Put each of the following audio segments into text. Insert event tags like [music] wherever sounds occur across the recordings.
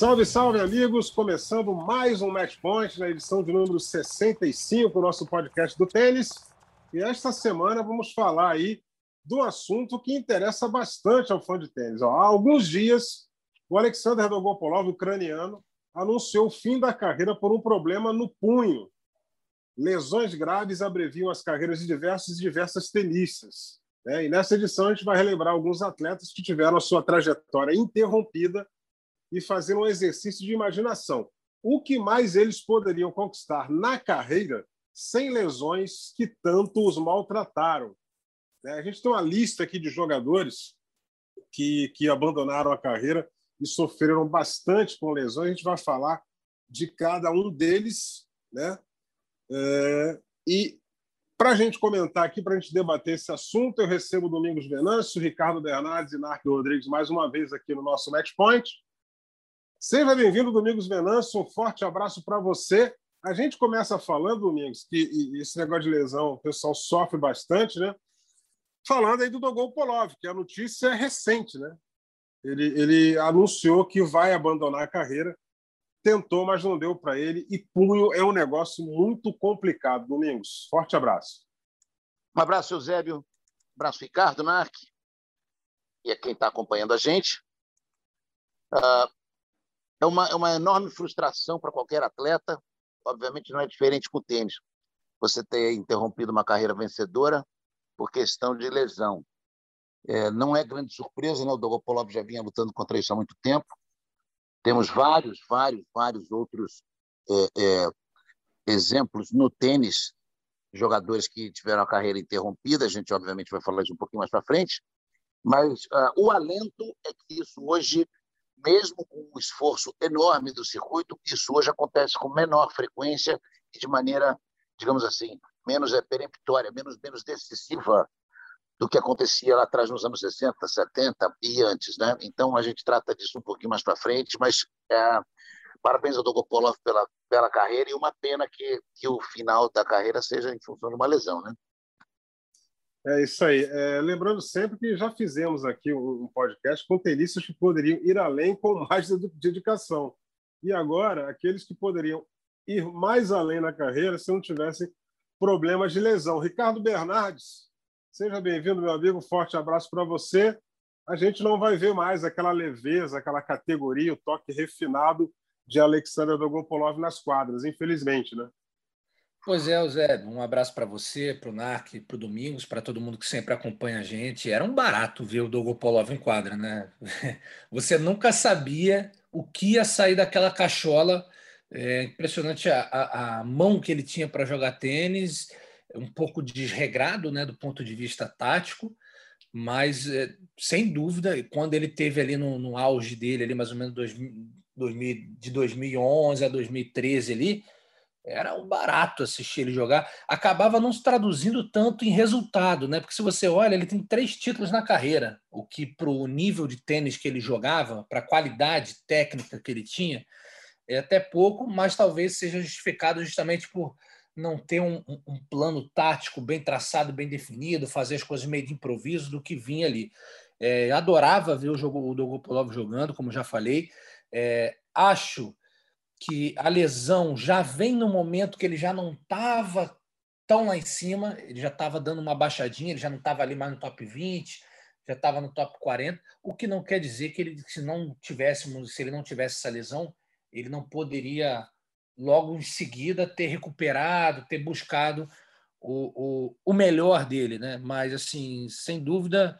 Salve, salve, amigos! Começando mais um Match Point na edição de número 65 do nosso podcast do tênis. E esta semana vamos falar aí do assunto que interessa bastante ao fã de tênis. Há alguns dias, o Alexander Dogopolov, ucraniano, anunciou o fim da carreira por um problema no punho. Lesões graves abreviam as carreiras de diversos e diversas tenistas. Né? E nessa edição a gente vai relembrar alguns atletas que tiveram a sua trajetória interrompida e fazer um exercício de imaginação. O que mais eles poderiam conquistar na carreira sem lesões que tanto os maltrataram? Né? A gente tem uma lista aqui de jogadores que, que abandonaram a carreira e sofreram bastante com lesões. A gente vai falar de cada um deles, né? É, e para a gente comentar aqui, para a gente debater esse assunto, eu recebo Domingos Venâncio, Ricardo Bernardes e Narco Rodrigues mais uma vez aqui no nosso Match Point. Seja bem-vindo, Domingos Venâncio. Um forte abraço para você. A gente começa falando, Domingos, que esse negócio de lesão o pessoal sofre bastante, né? Falando aí do Dogol Polov, que a notícia é recente, né? Ele, ele anunciou que vai abandonar a carreira, tentou, mas não deu para ele. E punho é um negócio muito complicado, Domingos. Forte abraço. Um abraço, Eusébio. Um abraço, Ricardo Narc. E a quem está acompanhando a gente. Uh, é uma, é uma enorme frustração para qualquer atleta. Obviamente não é diferente com o tênis. Você ter interrompido uma carreira vencedora por questão de lesão. É, não é grande surpresa, né? o Dogopolov já vinha lutando contra isso há muito tempo. Temos vários, vários, vários outros é, é, exemplos no tênis, jogadores que tiveram a carreira interrompida. A gente, obviamente, vai falar isso um pouquinho mais para frente. Mas uh, o alento é que isso hoje mesmo com o esforço enorme do circuito, isso hoje acontece com menor frequência e de maneira, digamos assim, menos é, peremptória, menos, menos decisiva do que acontecia lá atrás nos anos 60, 70 e antes. Né? Então, a gente trata disso um pouquinho mais para frente, mas é, parabéns ao Dogopolov pela, pela carreira e uma pena que, que o final da carreira seja em função de uma lesão. Né? É isso aí. É, lembrando sempre que já fizemos aqui um, podcast com tenistas que poderiam ir além com [laughs] mais dedicação. E agora, aqueles que poderiam ir mais além na carreira se não tivessem problemas de lesão. Ricardo Bernardes, seja bem-vindo, meu amigo. Forte abraço para você. A gente não vai ver mais aquela leveza, aquela categoria, o toque refinado de Alexander Dogopolov nas quadras, infelizmente, né? Pois é, Zé, um abraço para você, para o NARC, para o Domingos, para todo mundo que sempre acompanha a gente. Era um barato ver o Dogopolov em quadra, né? [laughs] Você nunca sabia o que ia sair daquela cachola. É impressionante a, a, a mão que ele tinha para jogar tênis, um pouco desregrado né, do ponto de vista tático, mas é, sem dúvida, quando ele teve ali no, no auge dele, ali mais ou menos dois, de 2011 a 2013 ali, era um barato assistir ele jogar. Acabava não se traduzindo tanto em resultado, né? Porque se você olha, ele tem três títulos na carreira, o que para o nível de tênis que ele jogava, para a qualidade técnica que ele tinha, é até pouco, mas talvez seja justificado justamente por não ter um, um plano tático bem traçado, bem definido, fazer as coisas meio de improviso do que vinha ali. É, adorava ver o jogo o Dogopolov jogando, como já falei. É, acho que a lesão já vem no momento que ele já não estava tão lá em cima, ele já estava dando uma baixadinha, ele já não estava ali mais no top 20, já estava no top 40, o que não quer dizer que ele, se não tivéssemos, se ele não tivesse essa lesão, ele não poderia logo em seguida ter recuperado, ter buscado o, o, o melhor dele, né? Mas assim, sem dúvida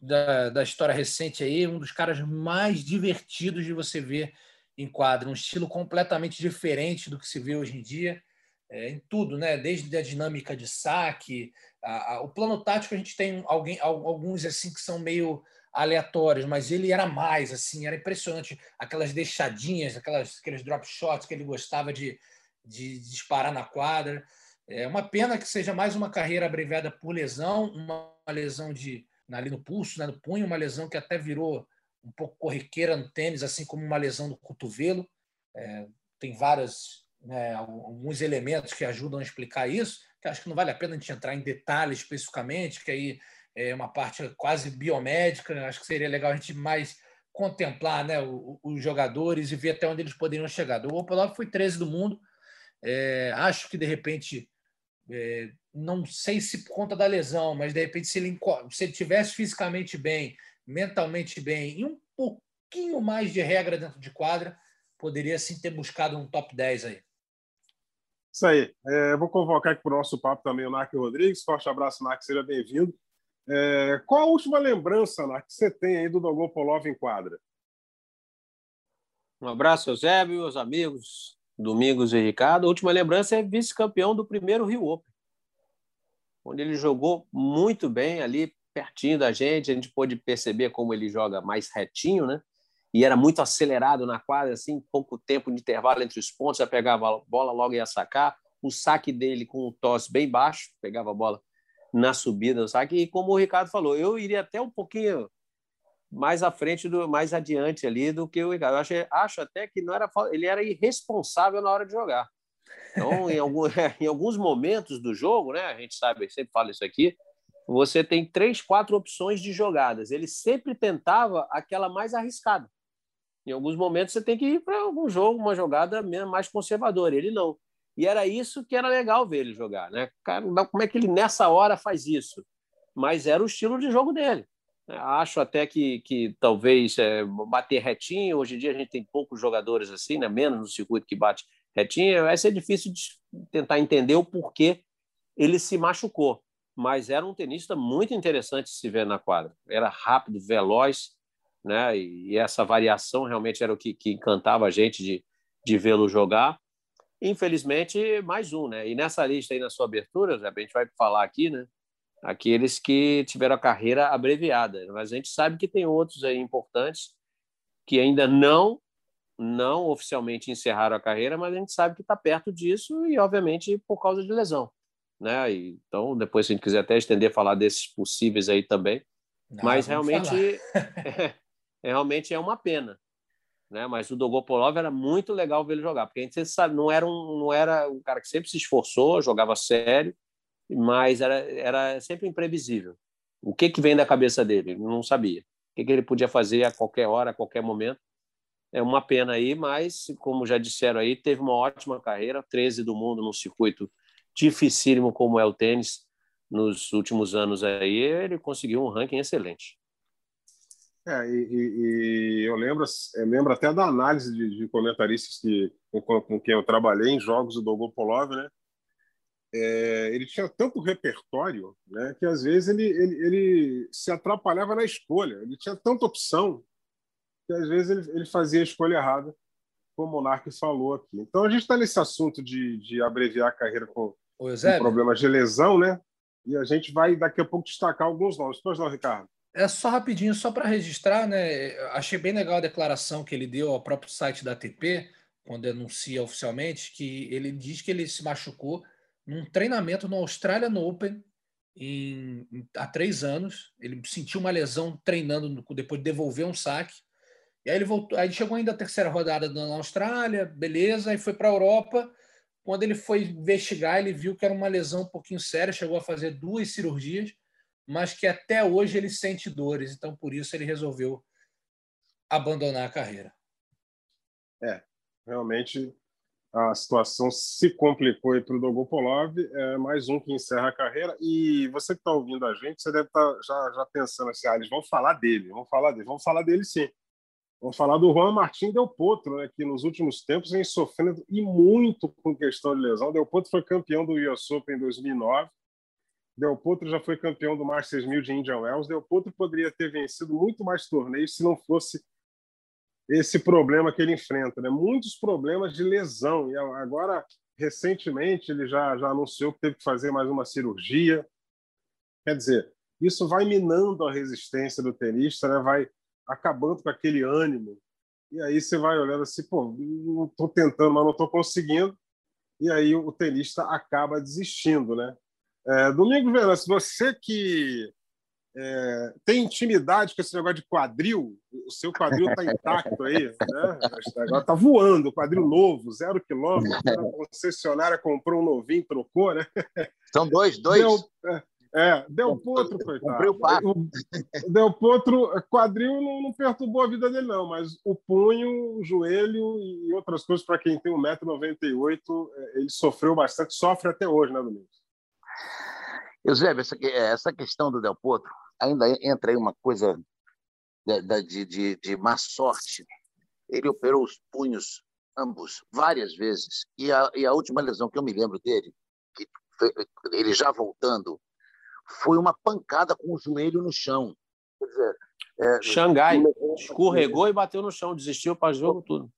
da, da história recente aí, um dos caras mais divertidos de você ver enquadra um estilo completamente diferente do que se vê hoje em dia, é, em tudo, né? desde a dinâmica de saque, a, a, o plano tático a gente tem alguém, alguns assim que são meio aleatórios, mas ele era mais, assim, era impressionante. Aquelas deixadinhas, aquelas, aqueles drop shots que ele gostava de, de disparar na quadra. É uma pena que seja mais uma carreira abreviada por lesão, uma lesão de ali no pulso, né, no punho, uma lesão que até virou um pouco corriqueira no tênis, assim como uma lesão do cotovelo. É, tem várias, né, alguns elementos que ajudam a explicar isso, que acho que não vale a pena a gente entrar em detalhes especificamente, que aí é uma parte quase biomédica, né? acho que seria legal a gente mais contemplar né, os jogadores e ver até onde eles poderiam chegar. O Opolov foi 13 do mundo, é, acho que de repente é, não sei se por conta da lesão, mas de repente se ele, se ele tivesse fisicamente bem, mentalmente bem e um pouquinho mais de regra dentro de quadra, poderia sim ter buscado um top 10 aí. Isso aí. É, vou convocar aqui para o nosso papo também o Narc Rodrigues. Forte abraço, Narc, seja bem-vindo. É, qual a última lembrança, Narc, que você tem aí do Dogopolov em quadra? Um abraço, Eusébio, meus amigos, Domingos e Ricardo. A última lembrança é vice-campeão do primeiro Rio Open, onde ele jogou muito bem ali, pertinho da gente. A gente pôde perceber como ele joga mais retinho, né? E era muito acelerado na quadra, assim, pouco tempo de intervalo entre os pontos, já pegava a bola, logo ia sacar. O saque dele com o tosse bem baixo, pegava a bola na subida do saque. E como o Ricardo falou, eu iria até um pouquinho mais à frente, do, mais adiante ali do que o Ricardo. Eu acho, acho até que não era ele era irresponsável na hora de jogar. Então, em, algum, [laughs] em alguns momentos do jogo, né, a gente sabe, sempre fala isso aqui, você tem três, quatro opções de jogadas. Ele sempre tentava aquela mais arriscada. Em alguns momentos você tem que ir para algum jogo, uma jogada mais conservadora. Ele não. E era isso que era legal ver ele jogar, né? Cara, como é que ele nessa hora faz isso? Mas era o estilo de jogo dele. Acho até que, que talvez é, bater retinho, hoje em dia a gente tem poucos jogadores assim, né? menos no circuito que bate retinho, vai ser difícil de tentar entender o porquê ele se machucou. Mas era um tenista muito interessante se ver na quadra. Era rápido, veloz, né? E, essa variação realmente era o que, que encantava a gente de, de vê-lo jogar. Infelizmente, mais um, né? E nessa lista aí, na sua abertura, a gente vai falar aqui, né? aqueles que tiveram a carreira abreviada. Mas a gente sabe que tem outros aí importantes que ainda não não oficialmente encerraram a carreira, mas a gente sabe que está perto disso e, obviamente, por causa de lesão. Né? E, então, depois, se a gente quiser até estender, falar desses possíveis aí também. Não, mas realmente [laughs] é, realmente é uma pena. Né? Mas o Dogopolov era muito legal ver ele jogar, porque a gente sabe, não era um, não era um cara que sempre se esforçou, jogava sério, mas era, era sempre imprevisível. O que, que vem da cabeça dele? Não sabia. O que, que ele podia fazer a qualquer hora, a qualquer momento. É uma pena aí, mas, como já disseram aí, teve uma ótima carreira 13 do mundo num circuito dificílimo como é o tênis nos últimos anos aí. Ele conseguiu um ranking excelente. É, e, e, eu lembro, eu lembro até da análise de, de comentaristas que, com, com, quem eu trabalhei em jogos do Dogopolov, né? é, ele tinha tanto repertório né, que às vezes ele, ele, ele, se atrapalhava na escolha. Ele tinha tanta opção que às vezes ele, ele fazia a escolha errada, como o Monarque falou aqui. Então a gente está nesse assunto de, de abreviar a carreira com, com problemas de lesão, né? E a gente vai daqui a pouco destacar alguns nomes. Pois não, Ricardo? É só rapidinho, só para registrar, né? Achei bem legal a declaração que ele deu ao próprio site da ATP, quando anuncia oficialmente, que ele diz que ele se machucou num treinamento no Australian Open em, em, há três anos. Ele sentiu uma lesão treinando depois de devolver um saque. E aí ele voltou, aí chegou ainda a terceira rodada na Austrália, beleza, e foi para a Europa. Quando ele foi investigar, ele viu que era uma lesão um pouquinho séria, chegou a fazer duas cirurgias, mas que até hoje ele sente dores, então por isso ele resolveu abandonar a carreira. É, realmente a situação se complicou para o Dogopolov, é mais um que encerra a carreira. E você que está ouvindo a gente, você deve estar tá já, já pensando assim: ah, eles vão falar dele, vão falar dele, vão falar dele sim. Vamos falar do Juan Martín Del Potro, né, que nos últimos tempos vem sofrendo e muito com questão de lesão. Del Potro foi campeão do US Open em 2009. Del Potro já foi campeão do Masters 1000 de Indian Wells. Del Potro poderia ter vencido muito mais torneios se não fosse esse problema que ele enfrenta, né? Muitos problemas de lesão e agora recentemente ele já já anunciou que teve que fazer mais uma cirurgia. Quer dizer, isso vai minando a resistência do tenista, né? vai acabando com aquele ânimo. E aí você vai olhando assim, pô, não estou tentando, mas não estou conseguindo. E aí o tenista acaba desistindo, né? É, Domingos Venâncio, você que é, tem intimidade com esse negócio de quadril, o seu quadril está intacto aí, né? agora está voando, quadril novo, zero quilômetro, a concessionária comprou um novinho, trocou, né? São dois, dois. Deu, é, é, Del Potro, coitado. Comprei o par. Del Potro, quadril não, não, perturbou a vida dele, não, mas o punho, o joelho e outras coisas, para quem tem 1,98m, é, ele sofreu bastante, sofre até hoje, né, Domingos? Eusébio, essa, essa questão do Del Potro, ainda entra aí uma coisa de, de, de, má sorte. Ele operou os punhos ambos várias vezes, e a, e a última lesão que eu me lembro dele, que ele já voltando foi uma pancada com o joelho no chão. Quer dizer, é, Xangai escorregou e bateu no chão, desistiu para jogo tudo.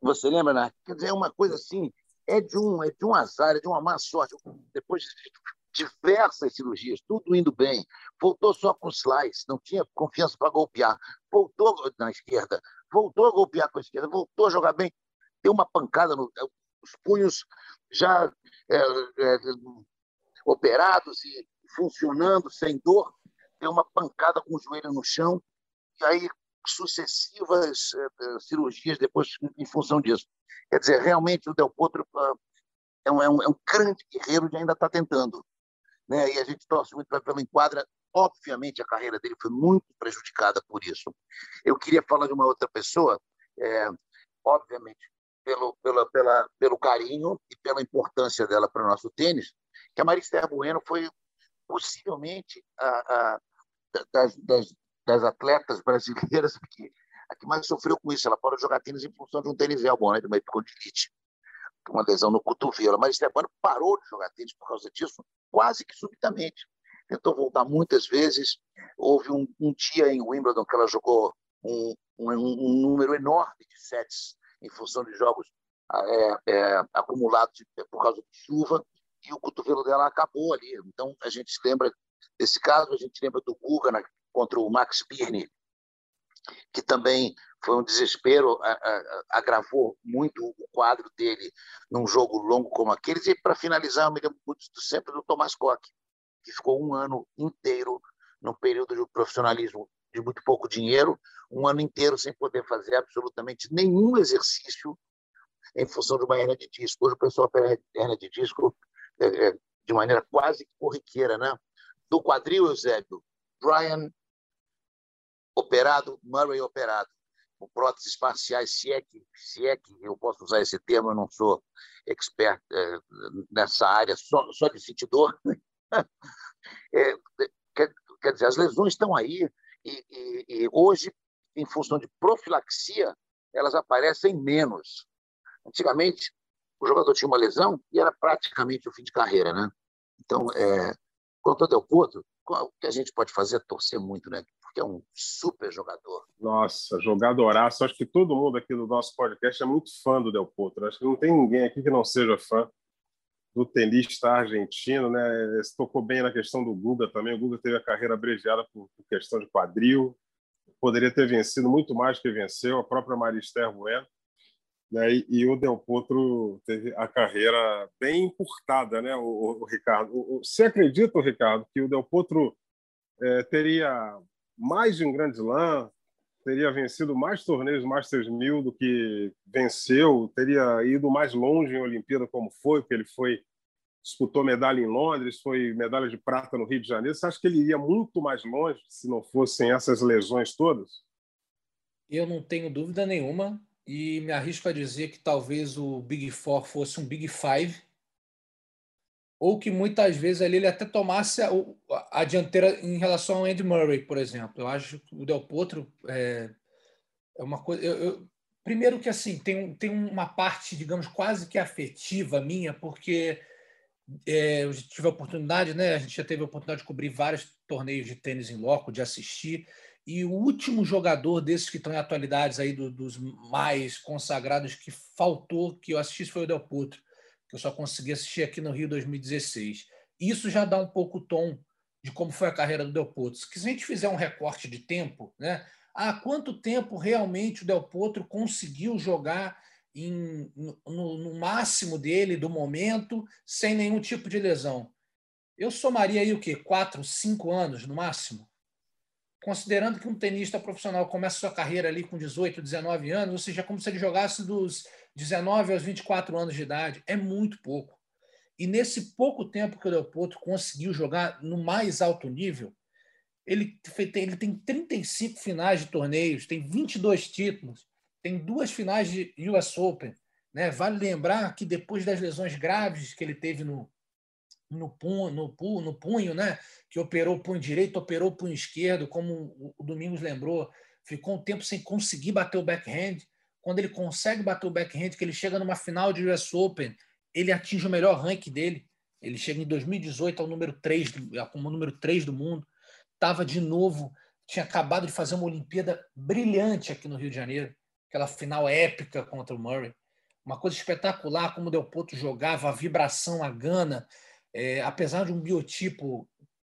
Você lembra, né? Quer dizer, é uma coisa assim, é de um, é de um azar, é de uma má sorte. Depois de diversas cirurgias, tudo indo bem, voltou só com slice, não tinha confiança para golpear, voltou na esquerda, voltou a golpear com a esquerda, voltou a jogar bem, deu uma pancada no, os punhos já é, é, operados e funcionando, sem dor, deu uma pancada com o joelho no chão, e aí sucessivas uh, cirurgias depois em função disso. Quer dizer, realmente o Del Potro uh, é, um, é, um, é um grande guerreiro que ainda está tentando. Né? E a gente torce muito para pela enquadra. Obviamente, a carreira dele foi muito prejudicada por isso. Eu queria falar de uma outra pessoa, é, obviamente, pelo, pela, pela, pelo carinho e pela importância dela para o nosso tênis, que a Maristela Bueno foi possivelmente a, a, das, das, das, atletas brasileiras que, a que mais sofreu com isso. Ela pode jogar tênis em função de um tênis elbow, né, de uma epicondilite, uma lesão no cotovelo. Mas Stefano parou de jogar tênis por causa disso, quase que subitamente. Tentou voltar muitas vezes. Houve um, um dia em Wimbledon que ela jogou um, um, um número enorme de sets em função de jogos é, é, acumulados por causa de chuva e o cotovelo dela acabou ali. Então, a gente se lembra desse caso, a gente lembra do Guga na, contra o Max Pirni, que também foi um desespero, a, a, agravou muito o quadro dele num jogo longo como aquele. E, para finalizar, eu me lembro muito sempre do Thomas Koch, que ficou um ano inteiro num período de profissionalismo de muito pouco dinheiro, um ano inteiro sem poder fazer absolutamente nenhum exercício em função de uma hernia de disco. Hoje o pessoal opera hernia de disco de maneira quase corriqueira, né? Do quadril, Eusébio, Brian operado, Murray operado, com próteses parciais, se é, que, se é que eu posso usar esse termo, eu não sou expert é, nessa área, só, só de sentir dor. [laughs] é, quer, quer, dizer, as lesões estão aí e, e, e hoje, em função de profilaxia, elas aparecem menos. Antigamente, o jogador tinha uma lesão e era praticamente o fim de carreira, né? Então, é, quanto ao Del Potro, o que a gente pode fazer é torcer muito, né? Porque é um super jogador. Nossa, jogadoraço. Acho que todo mundo aqui do nosso podcast é muito fã do Del Potro. Acho que não tem ninguém aqui que não seja fã do tenista argentino, né? Você tocou bem na questão do Guga também. O Guga teve a carreira abreviada por, questão de quadril. Poderia ter vencido muito mais que venceu. A própria Marister Bueno né? E, e, o Del Potro teve a carreira bem encurtada, né? O, o Ricardo, o, você acredita, Ricardo, que o Del Potro é, teria mais de um Grand Slam, teria vencido mais torneios Masters 1000 do que venceu, teria ido mais longe em Olimpíada como foi, porque ele foi disputou medalha em Londres, foi medalha de prata no Rio de Janeiro. Você acha que ele iria muito mais longe se não fossem essas lesões todas? Eu não tenho dúvida nenhuma e me arrisco a dizer que talvez o Big Four fosse um Big Five, ou que muitas vezes ali ele até tomasse a, a dianteira em relação ao Andy Murray, por exemplo. Eu acho que o Del Potro é, é uma coisa. Eu, eu, primeiro que assim tem, tem uma parte, digamos, quase que afetiva minha, porque é, eu tive a oportunidade, né? A gente já teve a oportunidade de cobrir vários torneios de tênis em loco, de assistir. E o último jogador desses que estão em atualidades aí do, dos mais consagrados que faltou que eu assisti foi o Del Potro, que eu só consegui assistir aqui no Rio 2016. Isso já dá um pouco o tom de como foi a carreira do Del Potro. Que se a gente fizer um recorte de tempo, né? Há quanto tempo realmente o Del Potro conseguiu jogar em, no, no, máximo dele, do momento, sem nenhum tipo de lesão? Eu somaria aí o quê? Quatro, cinco anos no máximo? Considerando que um tenista profissional começa sua carreira ali com 18, 19 anos, ou seja, como se ele jogasse dos 19 aos 24 anos de idade, é muito pouco. E nesse pouco tempo que o Del Potro conseguiu jogar no mais alto nível, ele, ele tem 35 finais de torneios, tem 22 títulos, tem duas finais de US Open. Né? Vale lembrar que depois das lesões graves que ele teve no, no, punho, no, no punho, né? que operou o punho direito, operou o punho esquerdo, como o Domingos lembrou, ficou um tempo sem conseguir bater o backhand. Quando ele consegue bater o backhand, que ele chega numa final de US Open, ele atinge o melhor ranking dele. Ele chega em 2018 ao número 3, como número 3 do mundo estava de novo, tinha acabado de fazer uma Olimpíada brilhante aqui no Rio de Janeiro, aquela final épica contra o Murray. Uma coisa espetacular como o Del Potro jogava, a vibração, a gana, é, apesar de um biotipo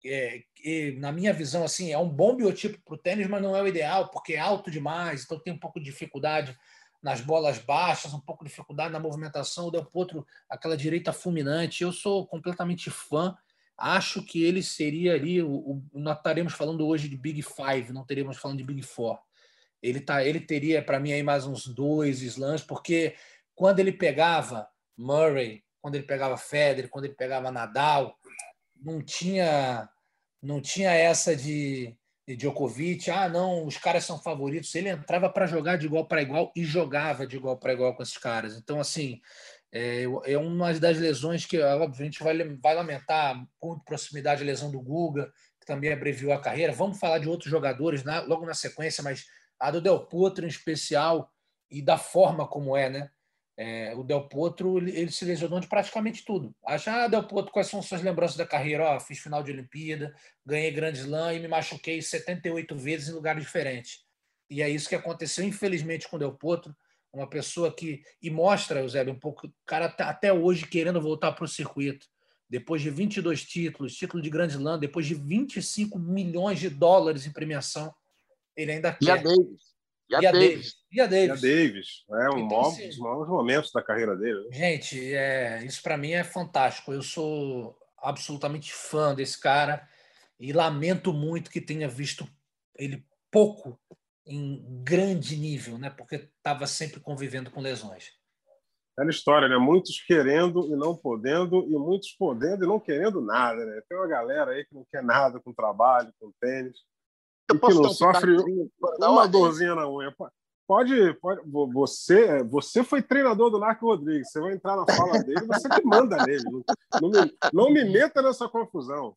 é, que, na minha visão, assim, é um bom biotipo para o tênis, mas não é o ideal, porque é alto demais, então tem um pouco de dificuldade nas bolas baixas, um pouco de dificuldade na movimentação. O Del Potro, aquela direita fulminante. Eu sou completamente fã Acho que ele seria ali. O, o, nós estaremos falando hoje de Big Five, não teríamos falando de Big Four. Ele, tá, ele teria, para mim, aí mais uns dois slams, porque quando ele pegava Murray, quando ele pegava Federer, quando ele pegava Nadal, não tinha, não tinha essa de, Djokovic. Ah, não, os caras são favoritos. Ele entrava para jogar de igual para igual e jogava de igual para igual com esses caras. Então, assim, é, é uma das lesões que, gente vai, vai lamentar com proximidade a lesão do Guga, que também abreviou a carreira. Vamos falar de outros jogadores na, logo na sequência, mas a do Del Potro em especial e da forma como é, né? É, o Del Potro ele, ele, se lesionou de praticamente tudo. Achar, ah, Del Potro, quais são suas lembranças da carreira? Ó, fiz final de Olimpíada, ganhei Grande Slam e me machuquei 78 vezes em lugares diferentes. E é isso que aconteceu, infelizmente, com o Del Potro uma pessoa que. E mostra, Eusébio, um pouco. O cara tá até hoje querendo voltar para o circuito. Depois de 22 títulos, título de Grande Slam, depois de 25 milhões de dólares em premiação, ele ainda quer. E a Davis. E a, e a Davis. Davis. E a Davis. E a Davis. É um então, assim, dos maiores momentos da carreira dele. Né? Gente, é, isso para mim é fantástico. Eu sou absolutamente fã desse cara e lamento muito que tenha visto ele pouco em grande nível, né? porque estava sempre convivendo com lesões. Aquela história, né? Muitos querendo e não podendo, e muitos podendo e não querendo nada, né? Tem uma galera aí que não quer nada com trabalho, com tênis, e que não sofre uma dorzinha na unha. Pode, pode. Você, você foi treinador do Narco Rodrigues. Você vai entrar na fala dele, você que manda nele. Não, me, não me meta nessa confusão.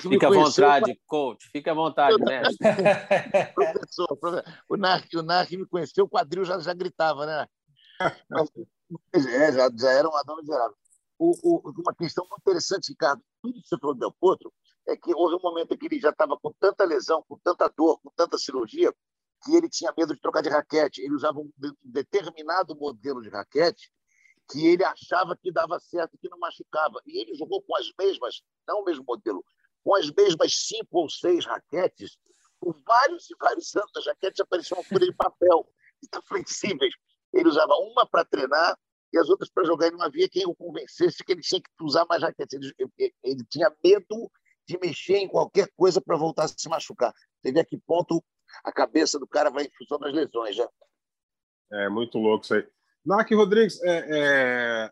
Fica à vontade, coach. Fica à vontade, mestre. [laughs] professor, professor, o Narc, o Narc me conheceu, o quadril já, já gritava, né? é, já, já era uma dona miserável. O, o, uma questão muito interessante, Ricardo, tudo que você falou do Del Potro, é que houve um momento em que ele já estava com tanta lesão, com tanta dor, com tanta cirurgia, que ele tinha medo de trocar de raquete. Ele usava um determinado modelo de raquete que ele achava que dava certo, que não machucava. E ele jogou com as mesmas, não o mesmo modelo, com as mesmas cinco ou seis raquetes, por vários e vários anos. As raquetes apareciam folha de papel, tão flexíveis. Ele usava uma para treinar e as outras para jogar. E não havia quem o convencesse que ele tinha que usar mais raquetes. Ele, ele, ele tinha medo de mexer em qualquer coisa para voltar a se machucar. Você vê a que ponto a cabeça do cara vai em função das lesões já. É muito louco isso aí. Narc Rodrigues, é, é,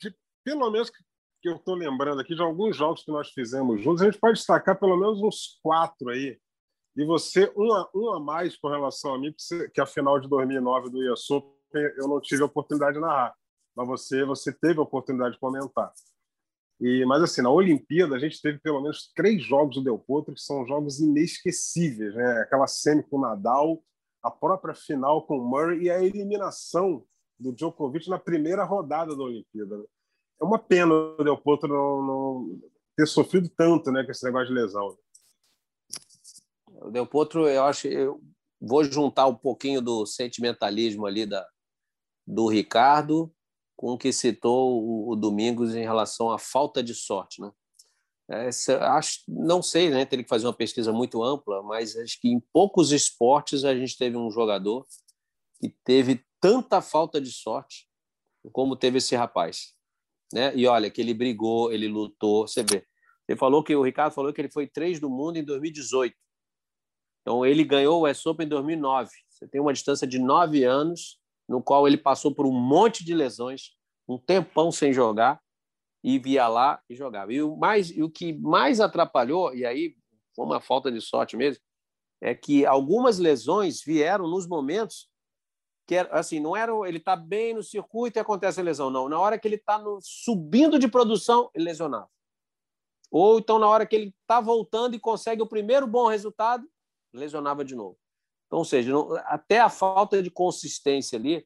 de, pelo menos que, eu estou lembrando aqui de alguns jogos que nós fizemos juntos, a gente pode destacar pelo menos uns quatro aí. E você, um a, um a mais com relação a mim, que a final de 2009 do Open eu não tive a oportunidade de narrar, mas você, você teve a oportunidade de comentar. E, mas assim, na Olimpíada a gente teve pelo menos três jogos do Del Potro que são jogos inesquecíveis, né? Aquela semi com o Nadal, a própria final com o Murray e a eliminação do Djokovic na primeira rodada da Olimpíada. É uma pena o Del Potro não, não, ter sofrido tanto, né, com esse negócio de lesão. O Del Potro, eu acho, eu vou juntar um pouquinho do sentimentalismo ali da do Ricardo com o que citou o, Domingos em relação à falta de sorte. Né? É, acho, não sei, né? Teria que fazer uma pesquisa muito ampla, mas acho que em poucos esportes a gente teve um jogador que teve tanta falta de sorte como teve esse rapaz, né? E olha que ele brigou, ele lutou. Você vê, você falou que o Ricardo falou que ele foi três do mundo em 2018. Então ele ganhou o US Open em 2009. Você tem uma distância de nove anos no qual ele passou por um monte de lesões, um tempão sem jogar e via lá e jogava. E o, mais, e o que mais atrapalhou, e aí foi uma falta de sorte mesmo, é que algumas lesões vieram nos momentos que assim, não era ele está bem no circuito e acontece a lesão, não. Na hora que ele está subindo de produção, ele lesionava. Ou então na hora que ele está voltando e consegue o primeiro bom resultado, lesionava de novo. Então, ou seja, não, até a falta de consistência ali,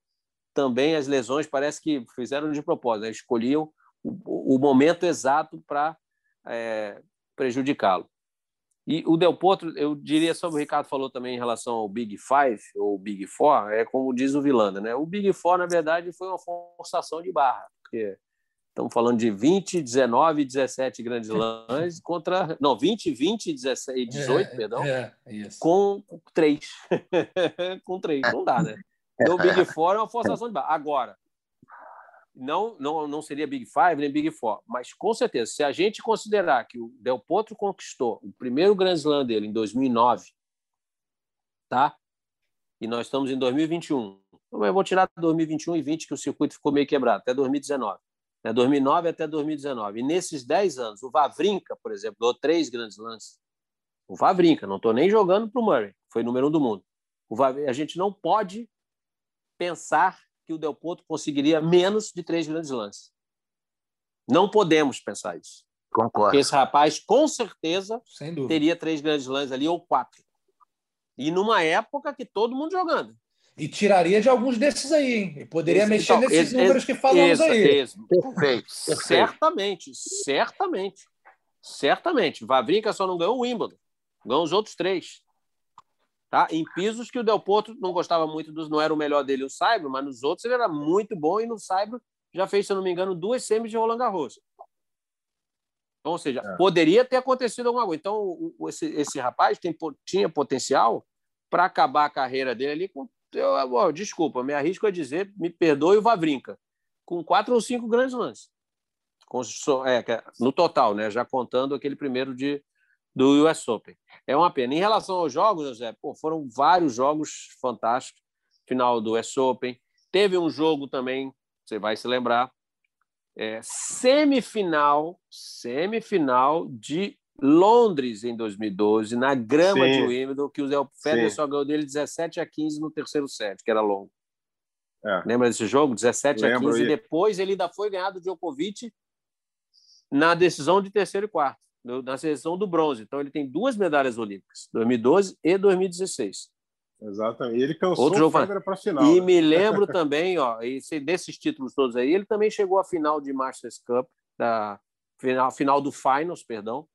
também as lesões parece que fizeram de propósito, né? escolhiam o, o momento exato para é, prejudicá-lo. E o Del Potro, eu diria sobre o Ricardo falou também em relação ao Big Five ou Big Four, é como diz o Vilanda, né? O Big Four, na verdade, foi uma forçação de barra, porque estamos falando de 20, 19 17 grandes lãs [laughs] contra. Não, 20, 20 17, 18, é, perdão. É, com três. [laughs] com três. Não dá, né? Então, o Big Four é uma forçação de barra. Agora, não, não, não seria Big Five nem Big Four, mas com certeza, se a gente considerar que o Del Potro conquistou o primeiro Grand Slam dele em 2009, tá? E nós estamos em 2021. Então, eu vou tirar 2021 e 20, que o circuito ficou meio quebrado, até 2019. Né? 2009 até 2019. E nesses 10 anos, o Vavrinka, por exemplo, ganhou três grandes lances. O Vavrinka, não estou nem jogando para o Murray, foi número um do mundo. O Vavrinka, a gente não pode pensar que o Del Potro conseguiria menos de três grandes lances. Não podemos pensar isso. Concordo. Porque esse rapaz, com certeza, teria três grandes lances ali ou quatro. E numa época que todo mundo jogando. E tiraria de alguns desses aí, hein? poderia esse, mexer então, nesses esse, números esse, que falamos aí. Perfeito, Certamente, certamente. Certamente. Vavrinka só não ganhou o Wimbledon. Ganhou os outros três. Tá? Em pisos que o Del Potro não gostava muito dos, não era o melhor dele o Saibro, mas nos outros ele era muito bom e no Saibro já fez, se eu não me engano, duas semis de Roland Garros. Então, ou seja, é. poderia ter acontecido alguma coisa. Então, o, esse, esse rapaz tem, tinha potencial para acabar a carreira dele ali com. Eu, eu, desculpa, me arrisco a dizer, me perdoe o Vavrinca, com quatro ou cinco grandes lances. Com, é, é, no total, né? já contando aquele primeiro de, do US Open. É uma pena. Em relação aos jogos, José, pô, foram vários jogos fantásticos. Final do US Open. Teve um jogo também, você vai se lembrar, é, semifinal, semifinal de Londres em 2012, na grama Sim. de Wimbledon, que o Zé Federer só ganhou dele 17 a 15 no terceiro set, que era longo. É. Lembra desse jogo? 17 Lembro a 15, e depois ele ainda foi ganhado do Djokovic na decisão de terceiro e quarto na seleção do bronze. Então ele tem duas medalhas olímpicas, 2012 e 2016. Exatamente. E ele cansou Outro jogo para a final. E né? me lembro [laughs] também, ó, esse, desses títulos todos aí, ele também chegou à final de Masters Cup, da final, final do Finals, perdão,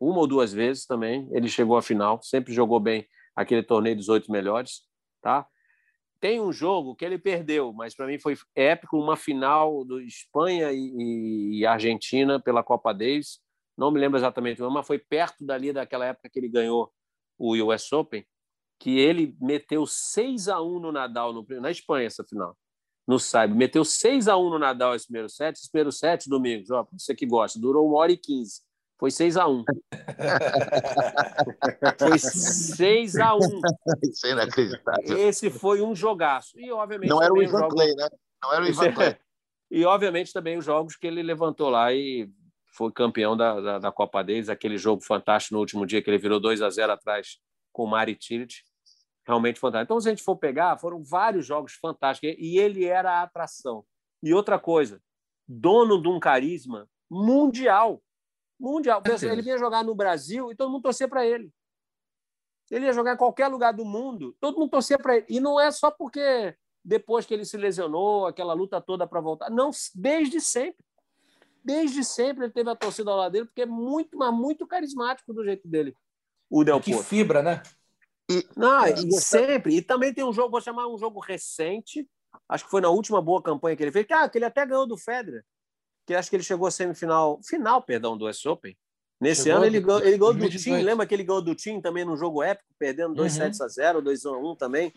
uma ou duas vezes também. Ele chegou à final, sempre jogou bem aquele torneio dos oito melhores, tá? Tem um jogo que ele perdeu, mas para mim foi épico, uma final do Espanha e, e Argentina pela Copa Davis não me lembro exatamente, mas foi perto dali daquela época que ele ganhou o US Open, que ele meteu 6 a 1 no Nadal no, na Espanha essa final. No Saib, meteu 6 a 1 no Nadal esse primeiro set, esse primeiro set, Domingos, ó, você que gosta, durou 1 hora e 15. Foi 6 a 1 [laughs] Foi 6 a 1 Isso é inacreditável. Esse foi um jogaço. E, obviamente, Não era o Ivan jogo... Clay, né? Não era o Ivan Clay. [laughs] E, obviamente, também os jogos que ele levantou lá e foi campeão da, da, da, Copa Davis, aquele jogo fantástico no último dia que ele virou 2 a 0 atrás com o Mari Tillich. Realmente fantástico. Então, se a gente for pegar, foram vários jogos fantásticos e ele era a atração. E outra coisa, dono de um carisma mundial. Mundial. Ele vinha jogar no Brasil e todo mundo torcia para ele. Ele ia jogar em qualquer lugar do mundo, todo mundo torcia para ele. E não é só porque depois que ele se lesionou, aquela luta toda para voltar. Não, desde sempre desde sempre ele teve a torcida ao lado dele, porque é muito, mas muito carismático do jeito dele. O Del Que fibra, né? E, não, e sempre. E também tem um jogo, vou chamar um jogo recente, acho que foi na última boa campanha que ele fez, que, ah, que ele até ganhou do Federer, que acho que ele chegou à semifinal, final, perdão, do US Open, Nesse Chegou ano ele ganhou, ele ganhou do 2018. Tim, lembra que ele ganhou do Tim também num jogo épico, perdendo 2 Uhum. sets a 0, 2 a 1 também.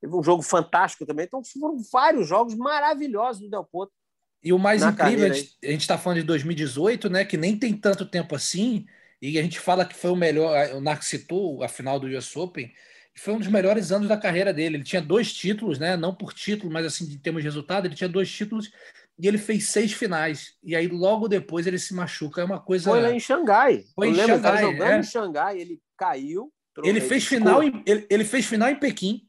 Teve um jogo fantástico também. Então foram vários jogos maravilhosos do Del Potro. E o mais incrível, a gente, a gente tá falando de 2018, né? Que nem tem tanto tempo assim, e a gente fala que foi o melhor. O Narco citou a final do US Open, foi um dos melhores anos da carreira dele. Ele tinha dois títulos, né? Não por título, mas assim, de termos de resultado, ele tinha dois títulos e ele fez seis finais. E aí, logo depois, ele se machuca. É uma coisa. Foi lá em Xangai. Foi Eu em lembro, ele tava Xangai, jogando é. em Xangai, ele caiu. Ele fez final em, ele, ele fez final em Pequim.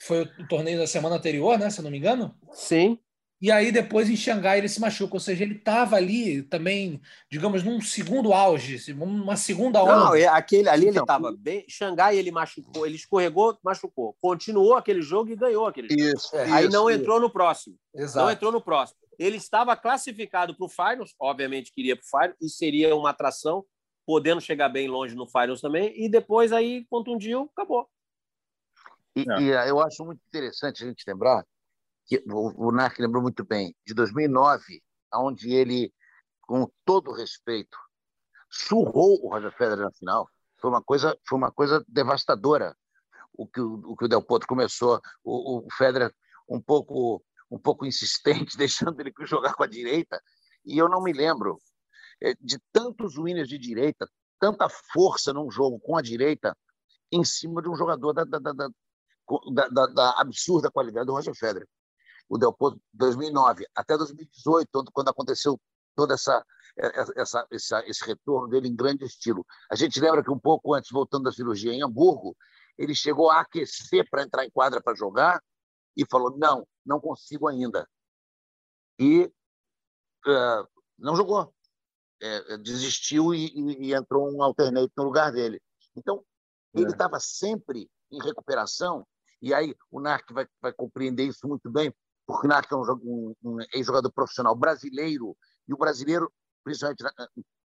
Foi o torneio da semana anterior, né? Se eu não me engano. Sim. E aí depois em Xangai ele se machuca, ou seja, ele estava ali também, digamos, num segundo auge, uma segunda onda. Não, é, aquele ali ele Então, estava bem. Xangai ele machucou, ele escorregou, machucou. Continuou aquele jogo e ganhou aquele jogo. Isso. Aí isso, não isso. entrou no próximo. Exato. Não entrou no próximo. Ele estava classificado para o Finals, obviamente queria para o Finals, e seria uma atração, podendo chegar bem longe no Finals também, e depois aí contundiu, acabou. E, É. e, ah, eu acho muito interessante a gente lembrar que o, o Narc lembrou muito bem de 2009, onde ele, com todo respeito, surrou o Roger Federer na final. Foi uma coisa, foi uma coisa devastadora. O que o, o que o Del Potro começou, o, o Federer um pouco um pouco insistente, [laughs] deixando ele jogar com a direita. E eu não me lembro eh, de tantos winners de direita, tanta força num jogo com a direita em cima de um jogador da, da, da, da, da, da, da absurda qualidade do Roger Federer. O Del Potro, 2009 até 2018, quando- aconteceu toda essa, essa, essa, esse retorno dele em grande estilo. A gente lembra que um pouco antes, voltando da cirurgia em Hamburgo, ele chegou a aquecer para entrar em quadra para jogar e falou: não, não consigo ainda. E uh, não jogou. É, desistiu e, e, e, entrou um alternate no lugar dele. Então, ele estava é. sempre em recuperação, e aí o Narc vai, vai compreender isso muito bem, porque o Narc é um, um, um ex-jogador profissional brasileiro, e o brasileiro, principalmente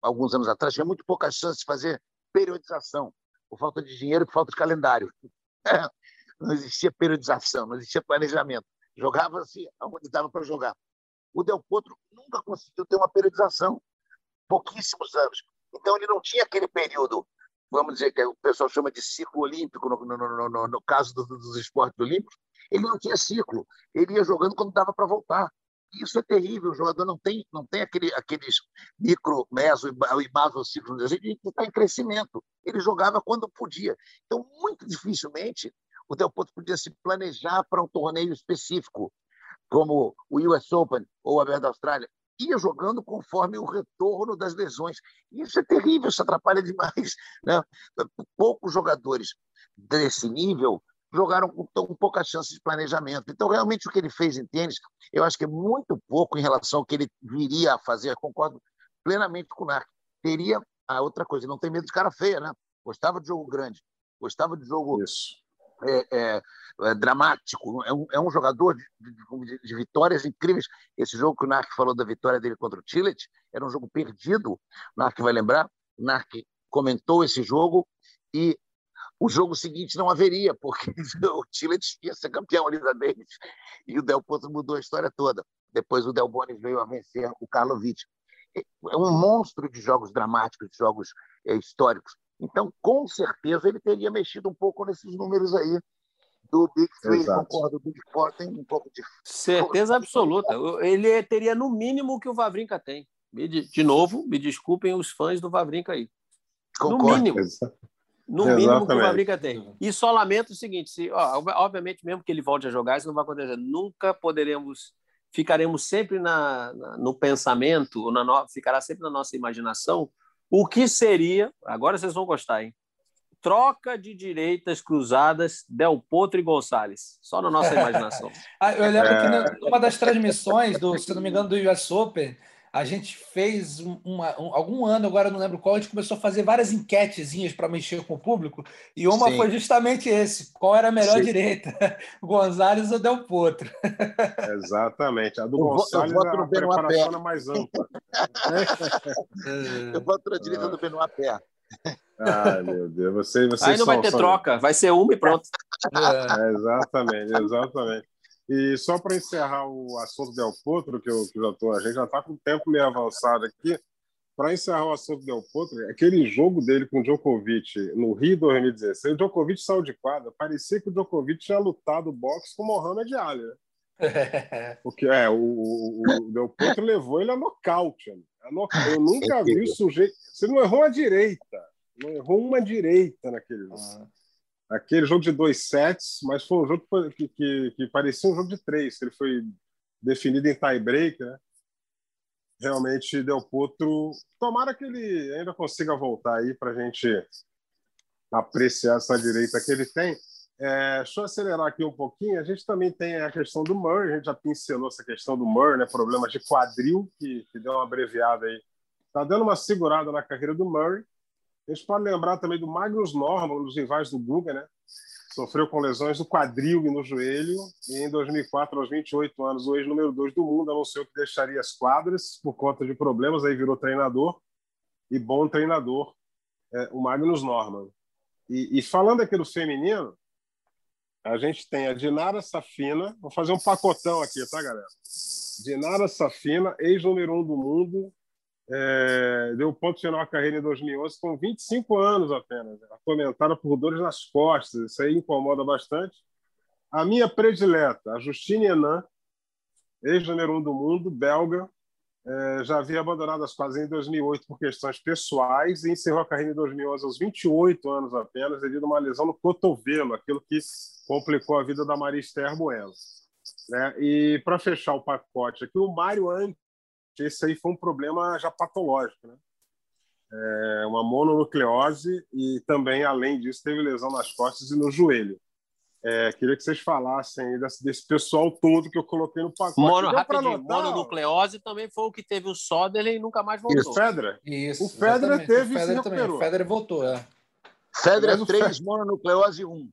alguns anos atrás, tinha muito poucas chances de fazer periodização, por falta de dinheiro e por falta de calendário. [laughs] Não existia periodização, não existia planejamento. Jogava-se onde dava para jogar. O Del Potro nunca conseguiu ter uma periodização, pouquíssimos anos. Então, ele não tinha aquele período, vamos dizer, que o pessoal chama de ciclo olímpico, no, no, no, no caso dos, dos esportes olímpicos. Ele não tinha ciclo. Ele ia jogando quando dava para voltar. Isso é terrível. O jogador não tem, não tem aquele, aqueles micro, meso e masociclos. Gente está em crescimento. Ele jogava quando podia. Então, muito dificilmente, o Del Potro podia se planejar para um torneio específico, como o US Open ou a Aberta da Austrália. Ia jogando conforme o retorno das lesões. Isso é terrível, isso atrapalha demais. [laughs] Né? Poucos jogadores desse nível jogaram com, com pouca chance de planejamento. Então, realmente, o que ele fez em tênis, eu acho que é muito pouco em relação ao que ele viria a fazer. Concordo plenamente com o Narc. Teria a outra coisa, não tem medo de cara feia, né? Gostava de jogo grande, gostava de jogo é, é, é, dramático. É um, é um jogador de, de, de, vitórias incríveis. Esse jogo que o Narc falou da vitória dele contra o Tillet era um jogo perdido. O vai lembrar. O comentou esse jogo e o jogo seguinte não haveria, porque [laughs] o Tillet ia ser campeão ali da Davis e o Del Potro mudou a história toda. Depois o Del Boni veio a vencer o Karlovic. É um monstro de jogos dramáticos, de jogos é, históricos. Então, com certeza, ele teria mexido um pouco nesses números aí do Big Three. Exato. Concordo, o Big Four tem um pouco de. Certeza absoluta. Ele teria no mínimo o que o Vavrinca tem. De novo, me desculpem os fãs do Vavrinca aí. Concordo. No mínimo. No mínimo Exatamente. que o Vavrinca tem. E só lamento o seguinte: se, ó, obviamente, mesmo que ele volte a jogar, isso não vai acontecer. Nunca poderemos, ficaremos sempre na, na no pensamento, na no, ficará sempre na nossa imaginação, o que seria, agora vocês vão gostar, hein? Troca de direitas cruzadas Del Potro e Gonçalves. Só na nossa imaginação. [laughs] ah, eu lembro é... que numa das transmissões, do, se não me engano, do US Open, a gente fez uma, um, algum ano, agora não lembro qual, a gente começou a fazer várias enquetezinhas para mexer com o público, e uma Sim. foi justamente esse: qual era a melhor Sim. direita, [laughs] Gonzalez ou Del Potro? [laughs] Exatamente. A do Gonzalez é a preparação mais ampla. [laughs] eu voto na direita do Benoit Pé. Ai, meu Deus. Você, você Aí não vai ter são... troca, vai ser uma e pronto. É, exatamente, exatamente. E só para encerrar o assunto Del Potro, que eu, que já tô, a gente já está com o tempo meio avançado aqui, para encerrar o assunto do Del Potro, aquele jogo dele com o Djokovic no Rio 2016, o Djokovic saiu de quadra, parecia que o Djokovic tinha lutado boxe com o Mohamed Ali. Né? [laughs] Porque é, o, o, o Del Potro levou ele a nocaute. Eu nunca vi o sujeito. Você não errou a direita. Não errou uma direita naquele jogo. Ah. Aquele jogo de dois sets, mas foi um jogo que, que, que parecia um jogo de três, que ele foi definido em tie-break, né? Realmente, Del Potro. Tomara que ele ainda consiga voltar aí para a gente apreciar essa direita que ele tem. É, deixa eu acelerar aqui um pouquinho. A gente também tem a questão do Murray, a gente já pincelou essa questão do Murray, né? problemas de quadril, que, que deu uma abreviada aí. Está dando uma segurada na carreira do Murray. A gente pode lembrar também do Magnus Norman, um dos rivais do Guga, né? Sofreu com lesões no quadril e no joelho. E em 2004, aos 28 anos, o ex-número 2 do mundo anunciou que deixaria as quadras por conta de problemas. Aí virou treinador. E bom treinador, é, o Magnus Norman. E, e falando aqui do feminino, a gente tem a Dinara Safina, vou fazer um pacotão aqui, tá, galera? Dinara Safina, ex-número um do mundo, é, deu ponto final à carreira em 2011 com 25 anos apenas, atormentada por dores nas costas, isso aí incomoda bastante. A minha predileta, a Justine Henan, ex-número um do mundo, belga, é, já havia abandonado as quadras em 2008 por questões pessoais e encerrou a carreira em 2011 aos 28 anos apenas, devido a uma lesão no cotovelo, aquilo que complicou a vida da Maria Esther Bueno. Né? E para fechar o pacote aqui, o Mário Ante, esse aí foi um problema já patológico, né? É uma mononucleose e também, além disso, teve lesão nas costas e no joelho. É, queria que vocês falassem desse, desse, pessoal todo que eu coloquei no pacote. Mono, rapidinho, mononucleose também foi o que teve o Soderling e nunca mais voltou. Isso, Fedra? Isso, o Fedra teve o Fedra também. O Fedra voltou, é. Fedra 3, mononucleose 1.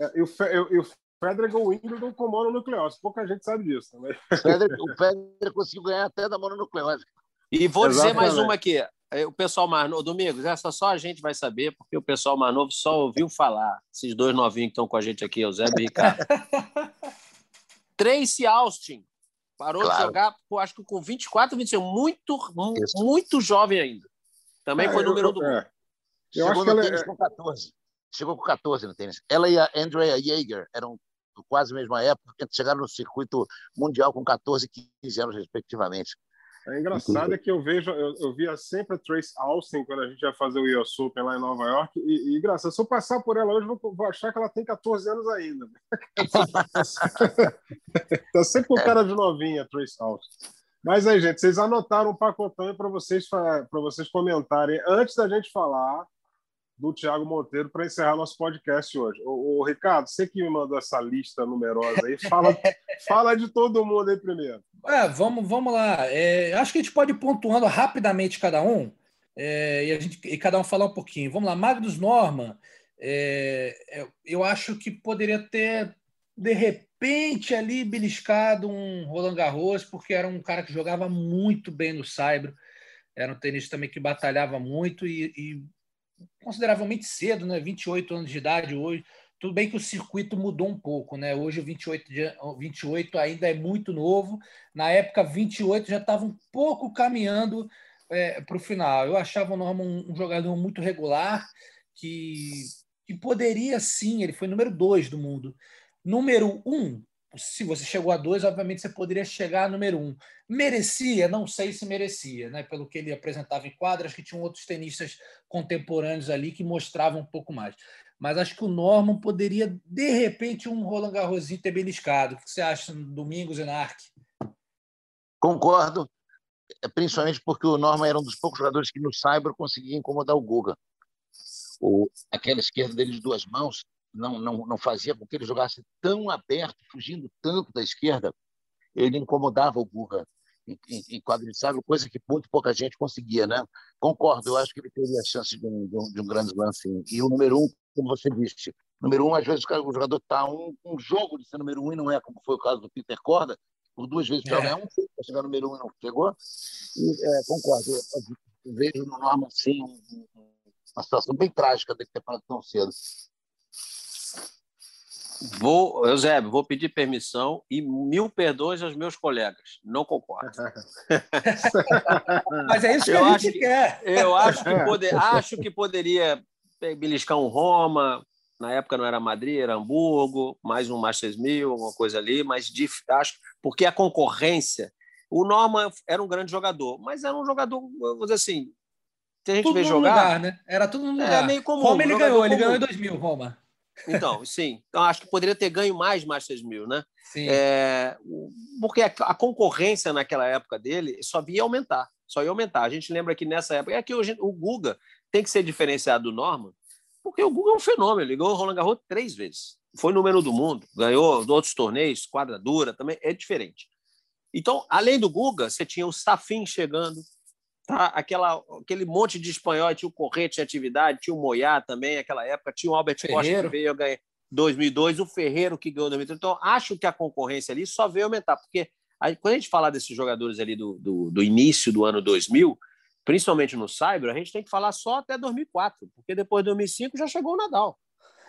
É, e o, Fe, e o Federer ganhou o Wimbledon com mononucleose. Pouca gente sabe disso. Né? O Federer conseguiu ganhar até da mononucleose. E vou Exatamente. dizer mais uma aqui. É, o pessoal mais novo, Domingos, essa só a gente vai saber, porque o pessoal mais novo só ouviu falar. Esses dois novinhos que estão com a gente aqui, o Zé e o Ricardo. [laughs] Tracy Austin parou claro. de jogar, acho que com 24, 25, muito, Isso. muito jovem ainda. Também é, foi número eu, do é. Eu Chegou acho que ela é... com 14. Chegou com 14 no tênis. Ela e a Andrea Jaeger eram quase a mesma época, chegaram no circuito mundial com 14 e 15 anos, respectivamente. É engraçado é que eu vejo, eu, eu via sempre a Trace Austin quando a gente ia fazer o US Open lá em Nova York, e, e engraçado, se eu passar por ela hoje, vou, vou achar que ela tem 14 anos ainda. [laughs] tá sempre com cara de novinha, Trace Austin. Mas aí, gente, vocês anotaram um pacotão para vocês, para vocês comentarem. Antes da gente falar do Tiago Monteiro para encerrar nosso podcast hoje. O, o, Ricardo, você que me mandou essa lista numerosa aí, fala, [laughs] fala de todo mundo aí primeiro. É, vamos, vamos lá. É, acho que a gente pode ir pontuando rapidamente cada um é, e, a gente, e cada um falar um pouquinho. Vamos lá, Magnus Norman. É, é, eu acho que poderia ter, de repente, ali beliscado um Roland Garros, porque era um cara que jogava muito bem no Saibro. Era um tenista também que batalhava muito e, e consideravelmente cedo, né? 28 anos de idade hoje. Tudo bem que o circuito mudou um pouco, né? Hoje o 28, 28 ainda é muito novo. Na época, 28 já estava um pouco caminhando é, para o final. Eu achava o Norman um, um, jogador muito regular, que, que poderia sim, ele foi número 2 do mundo. Número 1, um, se você chegou a dois, obviamente você poderia chegar a número um. Merecia? Não sei se merecia, né? Pelo que ele apresentava em quadras, que tinham outros tenistas contemporâneos ali que mostravam um pouco mais. Mas acho que o Norman poderia, de repente, um Roland Garrosinho ter beliscado. O que você acha, Domingos e Narc? Concordo, é, principalmente porque o Norman era um dos poucos jogadores que no Cyber conseguia incomodar o Guga. O, aquela esquerda dele de duas mãos não, não, não fazia com que ele jogasse tão aberto, fugindo tanto da esquerda. Ele incomodava o Guga em, em, sabre, coisa que muito pouca gente conseguia, né? Concordo, eu acho que ele teria a chance de um, de um, de um grande lance. E o número um, como você disse, número um, às vezes o jogador está um, um jogo de ser número um e não é, como foi o caso do Peter Corda, por duas vezes já é. um para chegar no número um e não chegou. E, é, concordo, eu, eu vejo no Norman, sim, uma situação bem trágica de ter parado tão cedo. Vou, Eusébio, vou pedir permissão e mil perdões aos meus colegas. Não concordo. [laughs] Mas é isso que eu a gente que, quer. Eu acho que, poder, acho que poderia beliscar um Roma. Na época não era Madrid, era Hamburgo, mais um Masters 1000, alguma coisa ali, mas acho porque a concorrência. O Norman era um grande jogador, mas era um jogador, vamos dizer assim, se a gente tudo vê jogar. Lugar, né? Era tudo no é lugar. É meio comum. Roma ele ganhou, comum. ele ganhou em 2000, Roma. Então, [laughs] sim. Então, acho que poderia ter ganho mais Masters 1000, né? Sim. É, porque a, a, concorrência naquela época dele só ia aumentar. Só ia aumentar. A gente lembra que nessa época. É que hoje, o Guga tem que ser diferenciado do Norman, porque o Guga é um fenômeno. Ele ganhou o Roland Garros três vezes. Foi número do mundo, ganhou outros torneios, quadra dura também, é diferente. Então, além do Guga, você tinha o Safin chegando, tá? Aquela, aquele monte de espanhol, tinha o Correte em atividade, tinha o Moyá também, naquela época, tinha o Albert Ferreiro. Costa que veio ganhar 2002, o Ferreiro que ganhou 2003. Então, acho que a concorrência ali só veio aumentar, porque aí, quando a gente falar desses jogadores ali do, do, do, início do ano 2000, principalmente no Cyber, a gente tem que falar só até 2004, porque depois de 2005 já chegou o Nadal.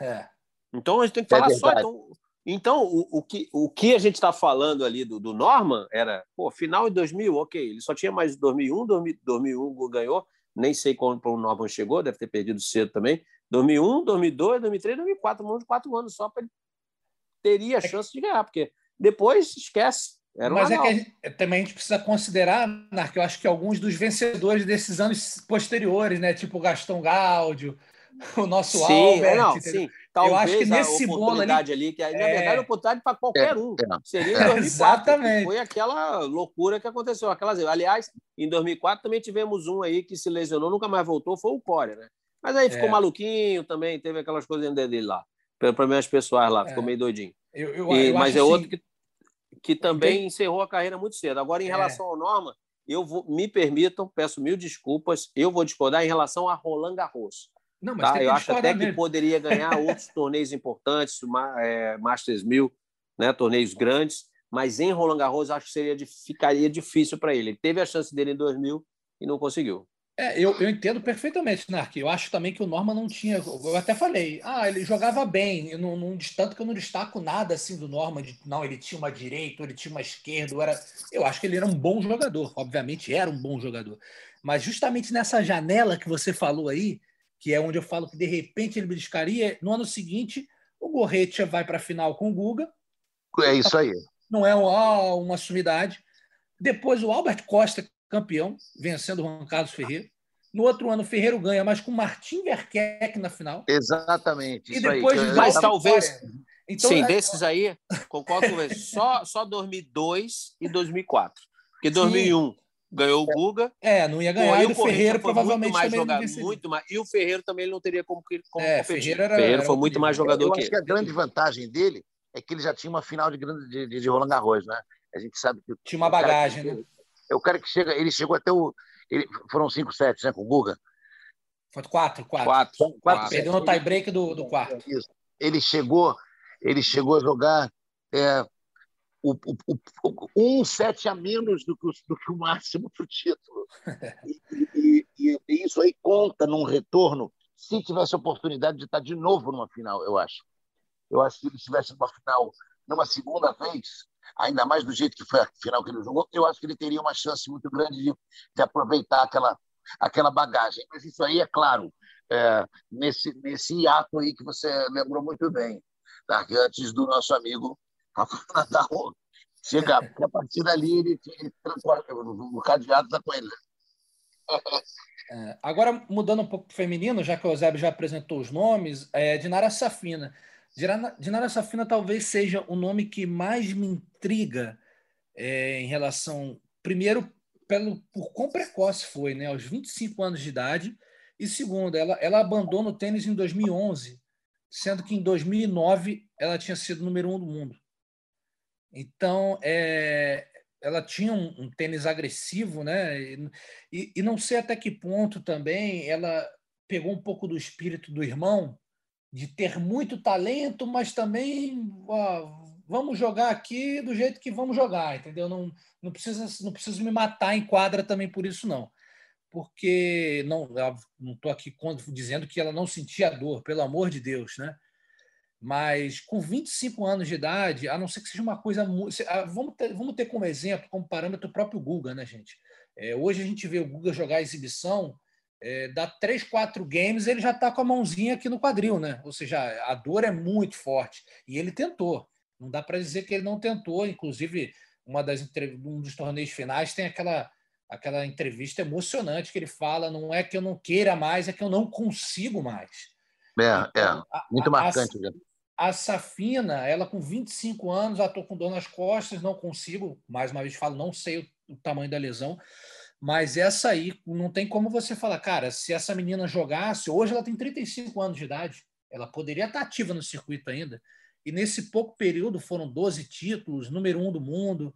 É. Então, a gente tem que é falar só. Então, então, o, o, que, o que a gente está falando ali do, do Norman era, pô, final de 2000, ok, ele só tinha mais 2001, 2000, 2001 ganhou, nem sei quando o Norman chegou, deve ter perdido cedo também. 2001, 2002, 2003, 2004, um de quatro anos só para ele teria a é chance de ganhar, porque depois esquece. Era Mas é que a gente, também a gente precisa considerar, Narco, eu acho que alguns dos vencedores desses anos posteriores, né, tipo o Gastão Gáudio, [laughs] o nosso sim, Albert. É, não, sim. Talvez eu acho que nesse a oportunidade ali, ali que é... na verdade é oportunidade para qualquer um. É, é. Seria em [laughs] 2004, Exatamente. foi aquela loucura que aconteceu. Aquelas... Aliás, em 2004 também tivemos um aí que se lesionou, nunca mais voltou, foi o Core, né? Mas aí ficou é. maluquinho também, teve aquelas coisas dele lá, problemas pessoais lá, ficou meio doidinho. Eu, eu, e, eu mas é assim, outro que, que também encerrou a carreira muito cedo. Agora, em relação ao Norma, eu vou, me permitam, peço mil desculpas, eu vou discordar em relação a Roland Garros. Não, mas tá? Eu acho até mesmo. que poderia ganhar [laughs] outros torneios importantes, é, Masters 1000, né, torneios grandes, mas em Roland Garros acho que seria, ficaria difícil para ele. Ele teve a chance dele em 2000 e não conseguiu. É, eu, eu entendo perfeitamente, Nark. Eu acho também que o Norman não tinha. Eu até falei, ah, ele jogava bem. Eu não, não, tanto que eu não destaco nada assim do Norman. De, não, ele tinha uma direita, ele tinha uma esquerda. Era, eu acho que ele era um bom jogador. Obviamente era um bom jogador. Mas justamente nessa janela que você falou aí, que é onde eu falo que de repente ele beliscaria. No ano seguinte, o Gorretia vai para a final com o Guga. É isso aí. Não é uma, uma sumidade. Depois o Albert Costa, campeão, vencendo o Juan Carlos Ferreira. No outro ano, o Ferreiro ganha, mas com Martin Verkeck na final. Exatamente. E depois aí. Mas talvez. Então, Sim, é... desses aí, concordo com você. Só, só 2002 e 2004. Porque 2001 Sim ganhou o Guga. É, não ia ganhar. Pô, e o Ferreiro provavelmente muito mais também jogador, muito mais. E o Ferreiro também não teria como, como é, competir. Ferreiro, era, Ferreiro foi muito mais jogador eu que acho que a grande vantagem dele é que ele já tinha uma final de grande de, de, de Roland Garros, né? A gente sabe que tinha uma bagagem, né? É o cara que chega, ele chegou até o ele, foram cinco sets, né, com o Guga. Foi quatro, quatro. Quatro. quatro, quatro Perdeu no tie-break do, do quarto. Isso. Ele chegou, ele chegou a jogar é, o, o, o, um set a menos do que, do que o máximo para o título. [laughs] E, e, e, isso aí conta num retorno, se tivesse a oportunidade de estar de novo numa final, eu acho. Eu acho que se ele estivesse numa final numa segunda vez, ainda mais do jeito que foi a final que ele jogou, eu acho que ele teria uma chance muito grande de, de aproveitar aquela, aquela bagagem. Mas isso aí, é claro, é, nesse, nesse ato aí que você lembrou muito bem, tá? antes do nosso amigo Rafael [laughs] Nadal chega, a partir dali ele, ele o cadeado está com. É, agora, mudando um pouco para o feminino, já que o Eusébio já apresentou os nomes, é, Dinara Safina. Dinara Safina talvez seja o nome que mais me intriga é, em relação, primeiro, pelo, por quão precoce foi, né, aos 25 anos de idade, e segundo, ela, ela abandona o tênis em 2011, sendo que em 2009 ela tinha sido número um do mundo. Então, é, ela tinha um, um, tênis agressivo, né? E, e, não sei até que ponto também ela pegou um pouco do espírito do irmão, de ter muito talento, mas também ó, vamos jogar aqui do jeito que vamos jogar, entendeu? Não, não precisa não precisa me matar em quadra também por isso não, porque não não estou aqui dizendo que ela não sentia dor, pelo amor de Deus, né? Mas com 25 anos de idade, a não ser que seja uma coisa. Ah, vamos ter, vamos ter como exemplo, como parâmetro, o próprio Guga, né, gente? É, hoje a gente vê o Guga jogar exibição, é, dá três, quatro games, ele já está com a mãozinha aqui no quadril, né? Ou seja, a dor é muito forte. E ele tentou. Não dá para dizer que ele não tentou. Inclusive, uma das um dos torneios finais tem aquela aquela entrevista emocionante que ele fala: não é que eu não queira mais, é que eu não consigo mais. É, é. então, é. Muito a, marcante. A, a, Safina, ela com 25 anos, já estou com dor nas costas, não consigo, mais uma vez falo, não sei o, o tamanho da lesão, mas essa aí, não tem como você falar, cara, se essa menina jogasse, hoje ela tem 35 anos de idade, ela poderia estar ativa no circuito ainda. E nesse pouco período foram 12 títulos, número um do mundo,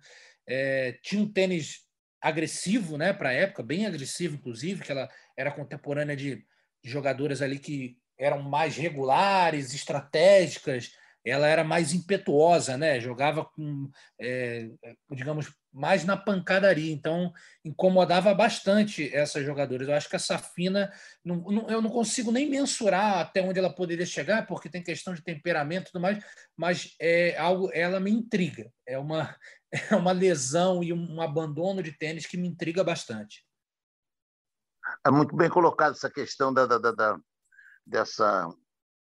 é, tinha um tênis agressivo, né, para a época, bem agressivo, inclusive, que ela era contemporânea de jogadoras ali que eram mais regulares, estratégicas, ela era mais impetuosa, né? Jogava com, é, digamos, mais na pancadaria. Então, incomodava bastante essas jogadoras. Eu acho que a Safina, não, não, eu não consigo nem mensurar até onde ela poderia chegar, porque tem questão de temperamento e tudo mais, mas é algo, ela me intriga. É uma, [laughs] é uma lesão e um abandono de tênis que me intriga bastante. É muito bem colocado essa questão da, da, da dessa,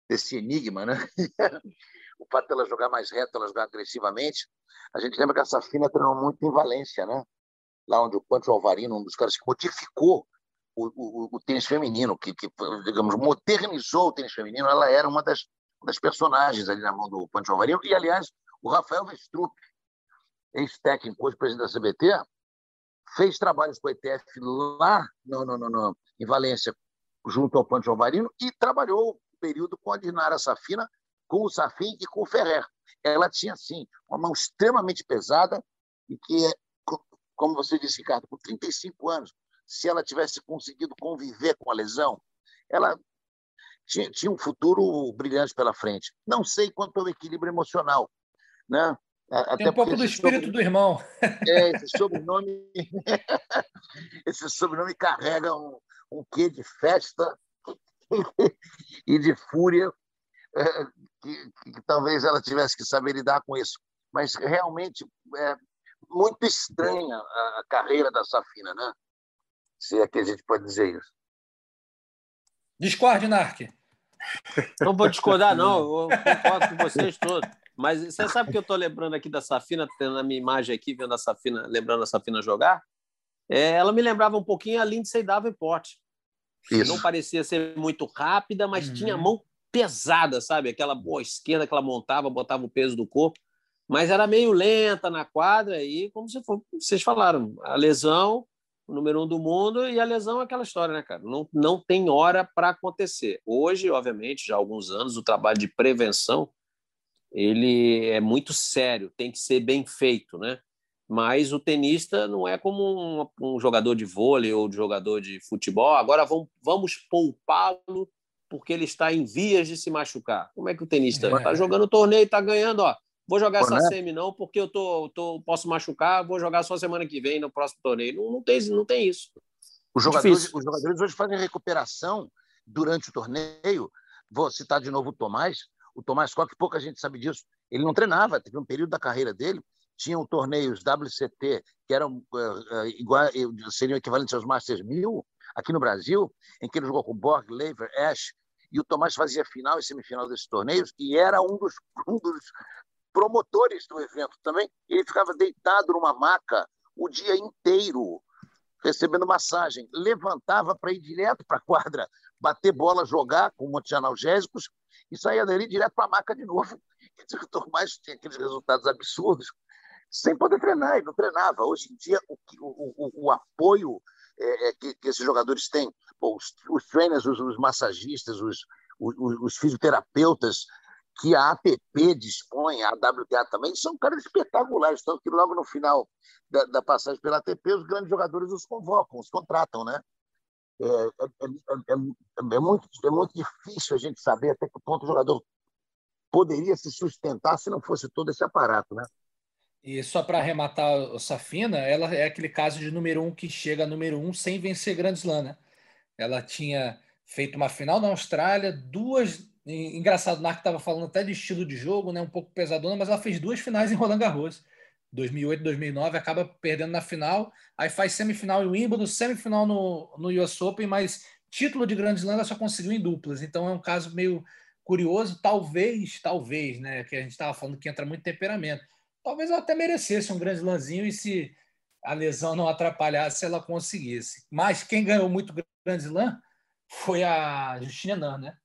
desse enigma, né? [laughs] o fato dela jogar mais reto, ela jogar agressivamente. A gente lembra que a Safina treinou muito em Valência, né? Lá onde o Pancho Alvarino, um dos caras que modificou o, o, o tênis feminino, que, que, digamos, modernizou o tênis feminino, ela era uma das, das personagens ali na mão do Pancho Alvarino. E, aliás, o Rafael Vestrup, ex-técnico, hoje presidente da CBT, fez trabalhos com o ETF lá no, no, no, no em Valência, junto ao Pancho Alvarino, e trabalhou um período com a Dinara Safina, com o Safin e com o Ferrer. Ela tinha, sim, uma mão extremamente pesada e que, como você disse, Ricardo, com 35 anos, se ela tivesse conseguido conviver com a lesão, ela tinha, tinha um futuro brilhante pela frente. Não sei quanto ao equilíbrio emocional, né? Até Tem um pouco do espírito sobre... do irmão. É, esse sobrenome, [laughs] esse sobrenome carrega um, um quê de festa [laughs] e de fúria é, que, que, talvez ela tivesse que saber lidar com isso. Mas realmente é muito estranha a, a carreira da Safina, né? Se é que a gente pode dizer isso. Discorde, Narc. Não vou discordar, não. Eu concordo com vocês todos. Mas você sabe que eu estou lembrando aqui da Safina, tendo a minha imagem aqui, vendo a Safina, lembrando a Safina jogar? É, ela me lembrava um pouquinho a Lindsay Davenport. Isso. Não parecia ser muito rápida, mas uhum. tinha mão pesada, sabe? Aquela boa esquerda que ela montava, botava o peso do corpo, mas era meio lenta na quadra e, como vocês falaram, a lesão, o número um do mundo e a lesão é aquela história, né, cara? Não, não tem hora para acontecer. Hoje, obviamente, já há alguns anos, o trabalho de prevenção ele é muito sério, tem que ser bem feito, né? Mas o tenista não é como um, um jogador de vôlei ou de jogador de futebol. Agora vamos, vamos poupá-lo porque ele está em vias de se machucar. Como é que o tenista está é. jogando o torneio, está ganhando, ó. Vou jogar essa né? semi não, porque eu tô, tô, posso machucar, vou jogar só semana que vem no próximo torneio. Não, não, tem, não tem isso. Os jogadores, os jogadores hoje fazem recuperação durante o torneio. Vou citar de novo o Tomás. O Tomás Koch, pouca gente sabe disso. Ele não treinava, teve um período da carreira dele, tinham torneios WCT, que eram uh, igual, seriam equivalentes aos Masters 1000, aqui no Brasil, em que ele jogou com Borg, Lever, Ash, e o Tomás fazia final e semifinal desses torneios, e era um dos, um dos promotores do evento também. Ele ficava deitado numa maca o dia inteiro, recebendo massagem. Levantava para ir direto para a quadra, bater bola, jogar com um monte de analgésicos, e saía dali direto para a maca de novo. [laughs] O Tomás tinha aqueles resultados absurdos, sem poder treinar, ele não treinava. Hoje em dia, o, o, o, apoio é, é, que, que, esses jogadores têm. Os, os trainers, os, os massagistas, os, os, os, fisioterapeutas que a APP dispõe, a WTA também, são caras espetaculares. Tanto que logo no final da, da passagem pela ATP, os grandes jogadores os convocam, os contratam, né? É, é, é, é, muito, é muito difícil a gente saber até que ponto o jogador poderia se sustentar se não fosse todo esse aparato, né? E só para arrematar o Safina, ela é aquele caso de número um que chega a número um sem vencer Grand Slam, né? Ela tinha feito uma final na Austrália, duas engraçado, o Narco estava falando até de estilo de jogo, né? um pouco pesadona, mas ela fez duas finais [laughs] em Roland Garros. 2008 2009, acaba perdendo na final, aí faz semifinal em Wimbledon, semifinal no, no US Open, mas título de Grand Slam ela só conseguiu em duplas. Então é um caso meio curioso, talvez, talvez, né? Que a gente estava falando que entra muito temperamento. Talvez ela até merecesse um grande Slamzinho e se a lesão não atrapalhasse, ela conseguisse. Mas quem ganhou muito Grand Slam foi a Justina Nan, né?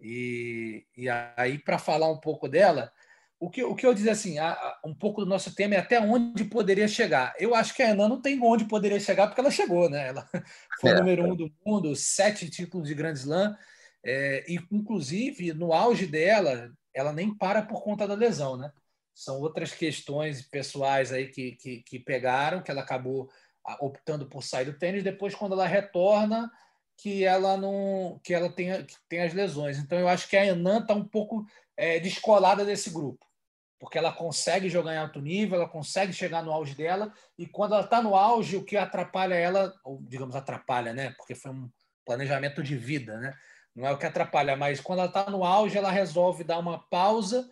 E, e aí, para falar um pouco dela, o que, o que eu dizer assim, a, um pouco do nosso tema é até onde poderia chegar. Eu acho que a Enan não tem onde poderia chegar, porque ela chegou, né? Ela [laughs] foi é. número um do mundo, sete títulos de Grand Slam, é, e inclusive no auge dela, ela nem para por conta da lesão, né? São outras questões pessoais aí que, que, que pegaram, que ela acabou optando por sair do tênis. Depois, quando ela retorna, que ela não que ela tem, que tem as lesões. Então eu acho que a Enan está um pouco é, descolada desse grupo, porque ela consegue jogar em alto nível, ela consegue chegar no auge dela e quando ela está no auge o que atrapalha ela, ou digamos atrapalha, né? Porque foi um planejamento de vida, né? Não é o que atrapalha, mas quando ela está no auge ela resolve dar uma pausa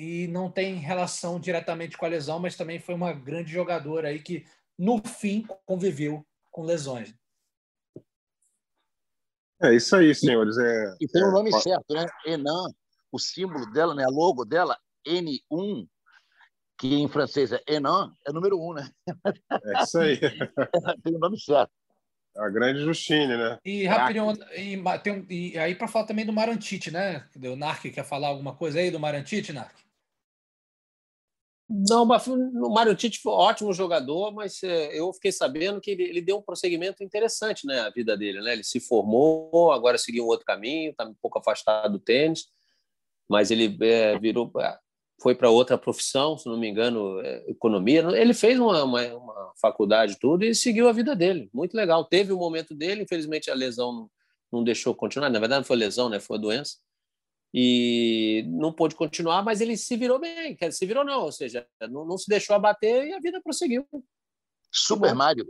e não tem relação diretamente com a lesão, mas também foi uma grande jogadora aí que no fim conviveu com lesões. É isso aí, senhores. É, e tem o um é, nome é, certo, né? Enan, o símbolo dela, né? A logo dela, N1, que em francês é Enan, é número 1, né? É isso aí. [laughs] tem o nome certo. A grande Justine, né? E rapidinho, e, tem, e aí para falar também do Marantite, né? O Narc quer falar alguma coisa aí do Marantite, Narc? Não, o Mário Tite foi um ótimo jogador, mas é, eu fiquei sabendo que ele, ele, deu um prosseguimento interessante né, vida dele. Né? Ele se formou, agora seguiu um outro caminho, está um pouco afastado do tênis, mas ele é, virou, é, foi para outra profissão, se não me engano, é, economia. Ele fez uma, uma, uma, faculdade tudo e seguiu a vida dele. Muito legal. Teve o momento dele, infelizmente a lesão não, não deixou continuar. Na verdade, não foi lesão, né? foi doença e não pôde continuar, mas ele se virou bem, quer se virou não, ou seja, não, não se deixou abater e a vida prosseguiu. Super Mario.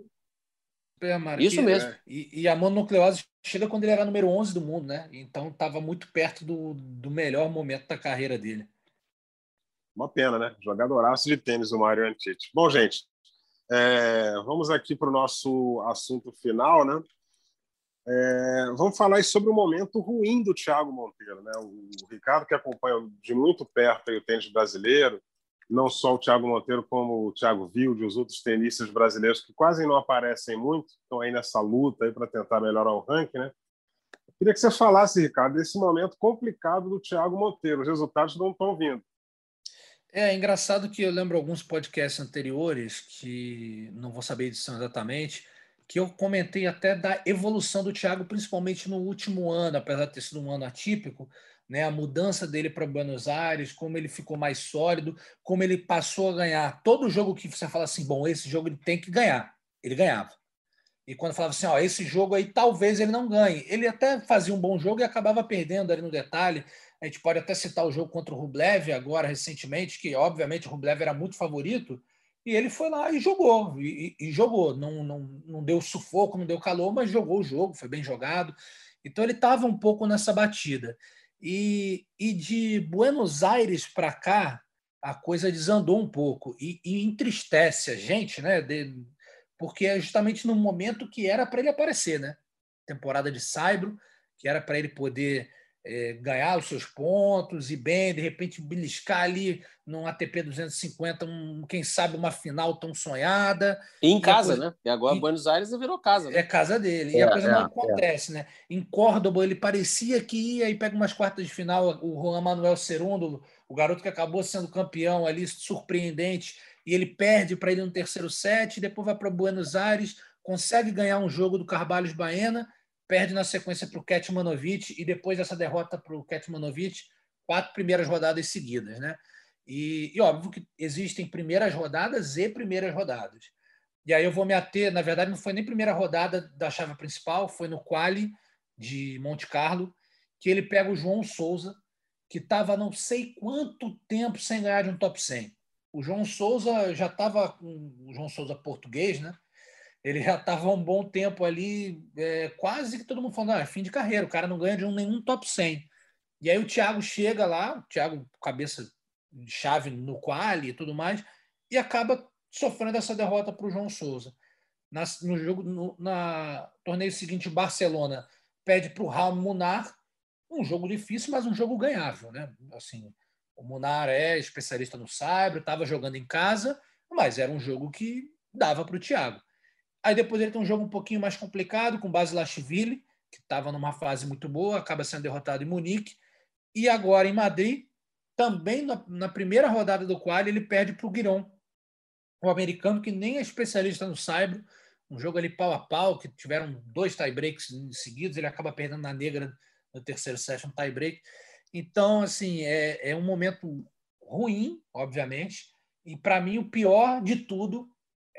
Super Mario. Isso mesmo. É, e, e, a mononucleose chega quando ele era número 11 do mundo, né? Então estava muito perto do, do melhor momento da carreira dele. Uma pena, né? Jogadoraço de tênis o Mário Antite. Bom, gente, é, vamos aqui para o nosso assunto final, né? É, vamos falar sobre o momento ruim do Thiago Monteiro. Né? O, Ricardo, que acompanha de muito perto o tênis brasileiro, não só o Thiago Monteiro, como o Thiago Vilde, os outros tenistas brasileiros que quase não aparecem muito, estão aí nessa luta para tentar melhorar o ranking. Né? Queria que você falasse, Ricardo, desse momento complicado do Thiago Monteiro. Os resultados não estão vindo. É engraçado que eu lembro alguns podcasts anteriores, que não vou saber a edição exatamente, que eu comentei até da evolução do Thiago, principalmente no último ano, apesar de ter sido um ano atípico, né, a mudança dele para Buenos Aires, como ele ficou mais sólido, como ele passou a ganhar. Todo jogo que você fala assim, bom, esse jogo ele tem que ganhar, ele ganhava. E quando falava assim, ó, esse jogo aí talvez ele não ganhe, ele até fazia um bom jogo e acabava perdendo ali no detalhe. A gente pode até citar o jogo contra o Rublev agora recentemente, que obviamente o Rublev era muito favorito, e ele foi lá e jogou, e, e, jogou. Não, não, não deu sufoco, não deu calor, mas jogou o jogo, foi bem jogado. Então ele estava um pouco nessa batida. E, e de Buenos Aires para cá, a coisa desandou um pouco e, e entristece a gente, né? De, porque é justamente no momento que era para ele aparecer, né? Temporada de Saibro, que era para ele poder é, ganhar os seus pontos e bem, de repente beliscar ali num ATP 250, um, quem sabe uma final tão sonhada. E em casa, né? E agora e, Buenos Aires virou casa. Né? É casa dele. É, e a coisa é, não é. acontece, é. né? Em Córdoba ele parecia que ia e pega umas quartas de final, o Juan Manuel Cerundo, o garoto que acabou sendo campeão ali, surpreendente, e ele perde para ele no terceiro set, depois vai para Buenos Aires, consegue ganhar um jogo do Carvalhos Baena perde na sequência para o Ketmanovic e depois dessa derrota para o Ketmanovic, quatro primeiras rodadas seguidas. Né? E, e, óbvio que existem primeiras rodadas e primeiras rodadas. E aí eu vou me ater, na verdade, não foi nem primeira rodada da chave principal, foi no quali de Monte Carlo, que ele pega o João Souza, que estava não sei quanto tempo sem ganhar de um top 100. O João Souza já estava com o João Souza português, né? Ele já estava um bom tempo ali, é, quase que todo mundo falando, ah, é fim de carreira, o cara não ganha de um, nenhum top 100. E aí o Thiago chega lá, o Thiago cabeça de chave no quali e tudo mais, e acaba sofrendo essa derrota para o João Souza. Na, no jogo, no na torneio seguinte, o Barcelona pede para o Raul Munar, um jogo difícil, mas um jogo ganhável, né? Assim, o Munar é especialista no Saibro, estava jogando em casa, mas era um jogo que dava para o Thiago. Aí depois ele tem um jogo um pouquinho mais complicado com Basilashvili, que estava numa fase muito boa, acaba sendo derrotado em Munique. E agora em Madrid, também na, na primeira rodada do qual ele perde para o Guiron, o americano que nem é especialista no Saibro, um jogo ali pau a pau, que tiveram dois tie-breaks seguidos, ele acaba perdendo na negra no terceiro set, um tie-break. Então, assim, é, é um momento ruim, obviamente, e para mim o pior de tudo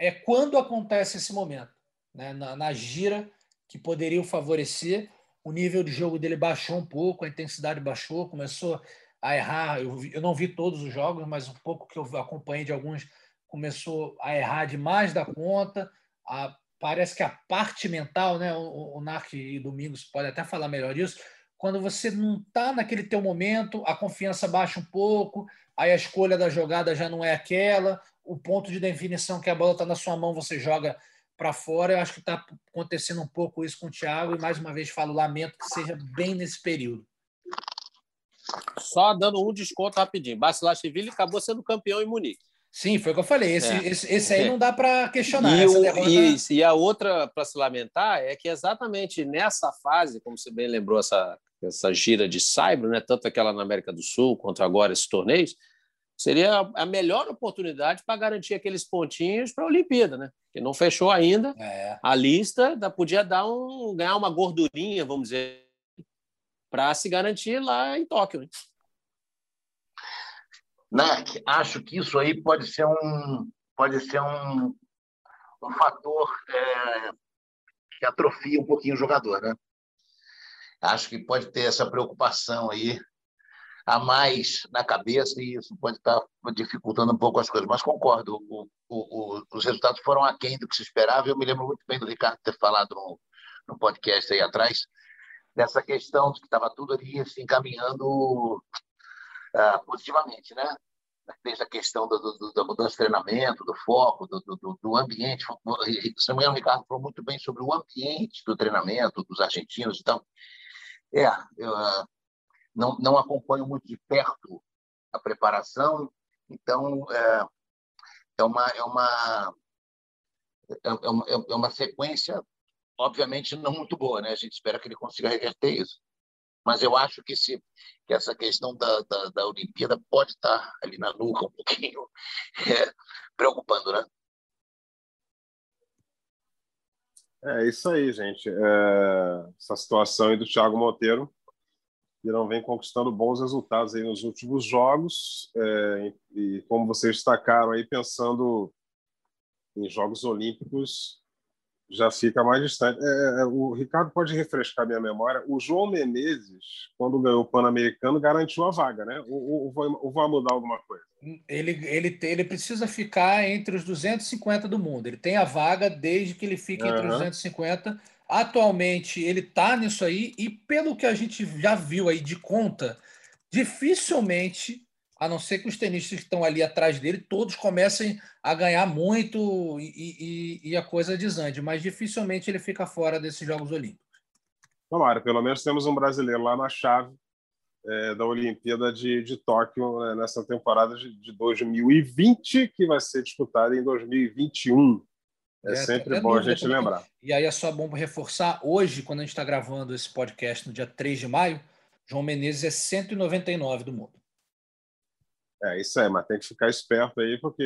é quando acontece esse momento, né? na, na gira que poderia favorecer, o nível de jogo dele baixou um pouco, a intensidade baixou, começou a errar. Eu, eu não vi todos os jogos, mas um pouco que eu acompanhei de alguns, começou a errar demais da conta. A, parece que a parte mental, né? O, o e Domingos pode até falar melhor disso. Quando você não está naquele teu momento, a confiança baixa um pouco, aí a escolha da jogada já não é aquela, o ponto de definição que a bola está na sua mão, você joga para fora. Eu acho que está acontecendo um pouco isso com o Thiago, e mais uma vez falo, lamento que seja bem nesse período. Só dando um desconto rapidinho. Basilashvili acabou sendo campeão em Munique. Sim, foi o que eu falei. Esse, é. esse, esse aí é. não dá para questionar. E, o, derrota... isso, e a outra para se lamentar é que exatamente nessa fase, como você bem lembrou, essa, essa gira de Saibro, né, tanto aquela na América do Sul quanto agora esses torneios, seria a melhor oportunidade para garantir aqueles pontinhos para a Olimpíada, né? Que não fechou ainda é. a lista, podia dar um ganhar uma gordurinha, vamos dizer, para se garantir lá em Tóquio. Né? Narc, acho que isso aí pode ser um pode ser um, um fator é, que atrofia um pouquinho o jogador, né? Acho que pode ter essa preocupação aí a mais na cabeça e isso pode estar dificultando um pouco as coisas. Mas concordo, o, o, os resultados foram aquém do que se esperava. Eu me lembro muito bem do Ricardo ter falado no, no podcast aí atrás dessa questão de que estava tudo ali se encaminhando uh, positivamente, né? Desde a questão do, do, da mudança de treinamento, do foco, do, do, do ambiente. Se me Ricardo falou muito bem sobre o ambiente do treinamento dos argentinos. Então, é, eu, uh, não, não acompanho muito de perto a preparação, então é, é, uma, é, uma, é, é uma, é uma sequência, obviamente, não muito boa, né? A gente espera que ele consiga reverter isso. Mas eu acho que, se, que essa questão da, da, da Olimpíada pode estar ali na nuca um pouquinho [laughs] é, preocupando, né? É isso aí, gente. É, essa situação aí do Thiago Monteiro Irão vem conquistando bons resultados aí nos últimos jogos é, e como vocês destacaram aí pensando em Jogos Olímpicos já fica mais distante. É, é, é, o Ricardo pode refrescar minha memória. O João Menezes, quando ganhou o Pan-Americano, garantiu a vaga, né? Ou, ou, ou vai mudar alguma coisa? Ele, ele, ele precisa ficar entre os 250 do mundo. Ele tem a vaga desde que ele fique uhum. entre os 250 Atualmente ele está nisso aí, e pelo que a gente já viu aí de conta, dificilmente, a não ser que os tenistas que estão ali atrás dele, todos comecem a ganhar muito e, e, e a coisa desande, mas dificilmente ele fica fora desses Jogos Olímpicos. Tomara, pelo menos temos um brasileiro lá na chave é, da Olimpíada de, de Tóquio né, nessa temporada de, de 2020, que vai ser disputada em 2021. É, é sempre bom a gente lembrar. E aí é só bom reforçar, hoje, quando a gente está gravando esse podcast no dia 3 de maio, João Menezes é 199 do mundo. É isso aí, mas tem que ficar esperto aí, porque.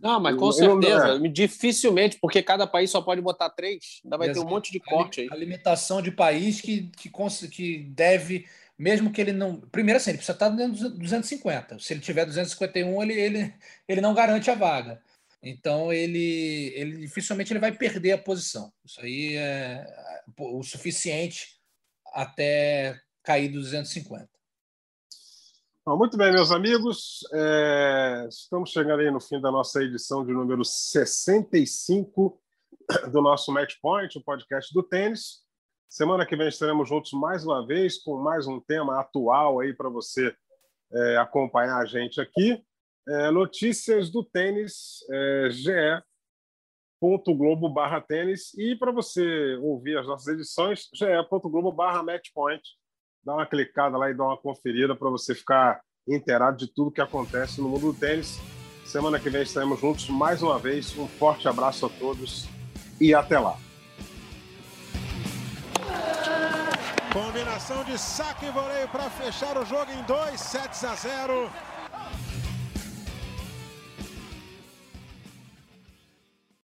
Não, mas com certeza. É. Dificilmente, porque cada país só pode botar três, ainda vai Exato. ter um monte de corte aí. A limitação de país que, que, que deve, mesmo que ele não. Primeiro, assim, ele precisa estar dentro dos 250. Se ele tiver 251, ele, ele, ele não garante a vaga. Então ele, ele dificilmente ele vai perder a posição. Isso aí é o suficiente até cair dos 250. muito bem, meus amigos. É, estamos chegando aí no fim da nossa edição de número 65 do nosso Match Point, o podcast do tênis. Semana que vem estaremos juntos mais uma vez com mais um tema atual aí para você é, acompanhar a gente aqui. É, notícias do tênis, é, ge.globo barra tênis e para você ouvir as nossas edições, ge.globo barra matchpoint. Dá uma clicada lá e dá uma conferida para você ficar inteirado de tudo que acontece no mundo do tênis. Semana que vem estaremos juntos mais uma vez. Um forte abraço a todos e até lá. Combinação de saque e voleio para fechar o jogo em 2 sets a 0.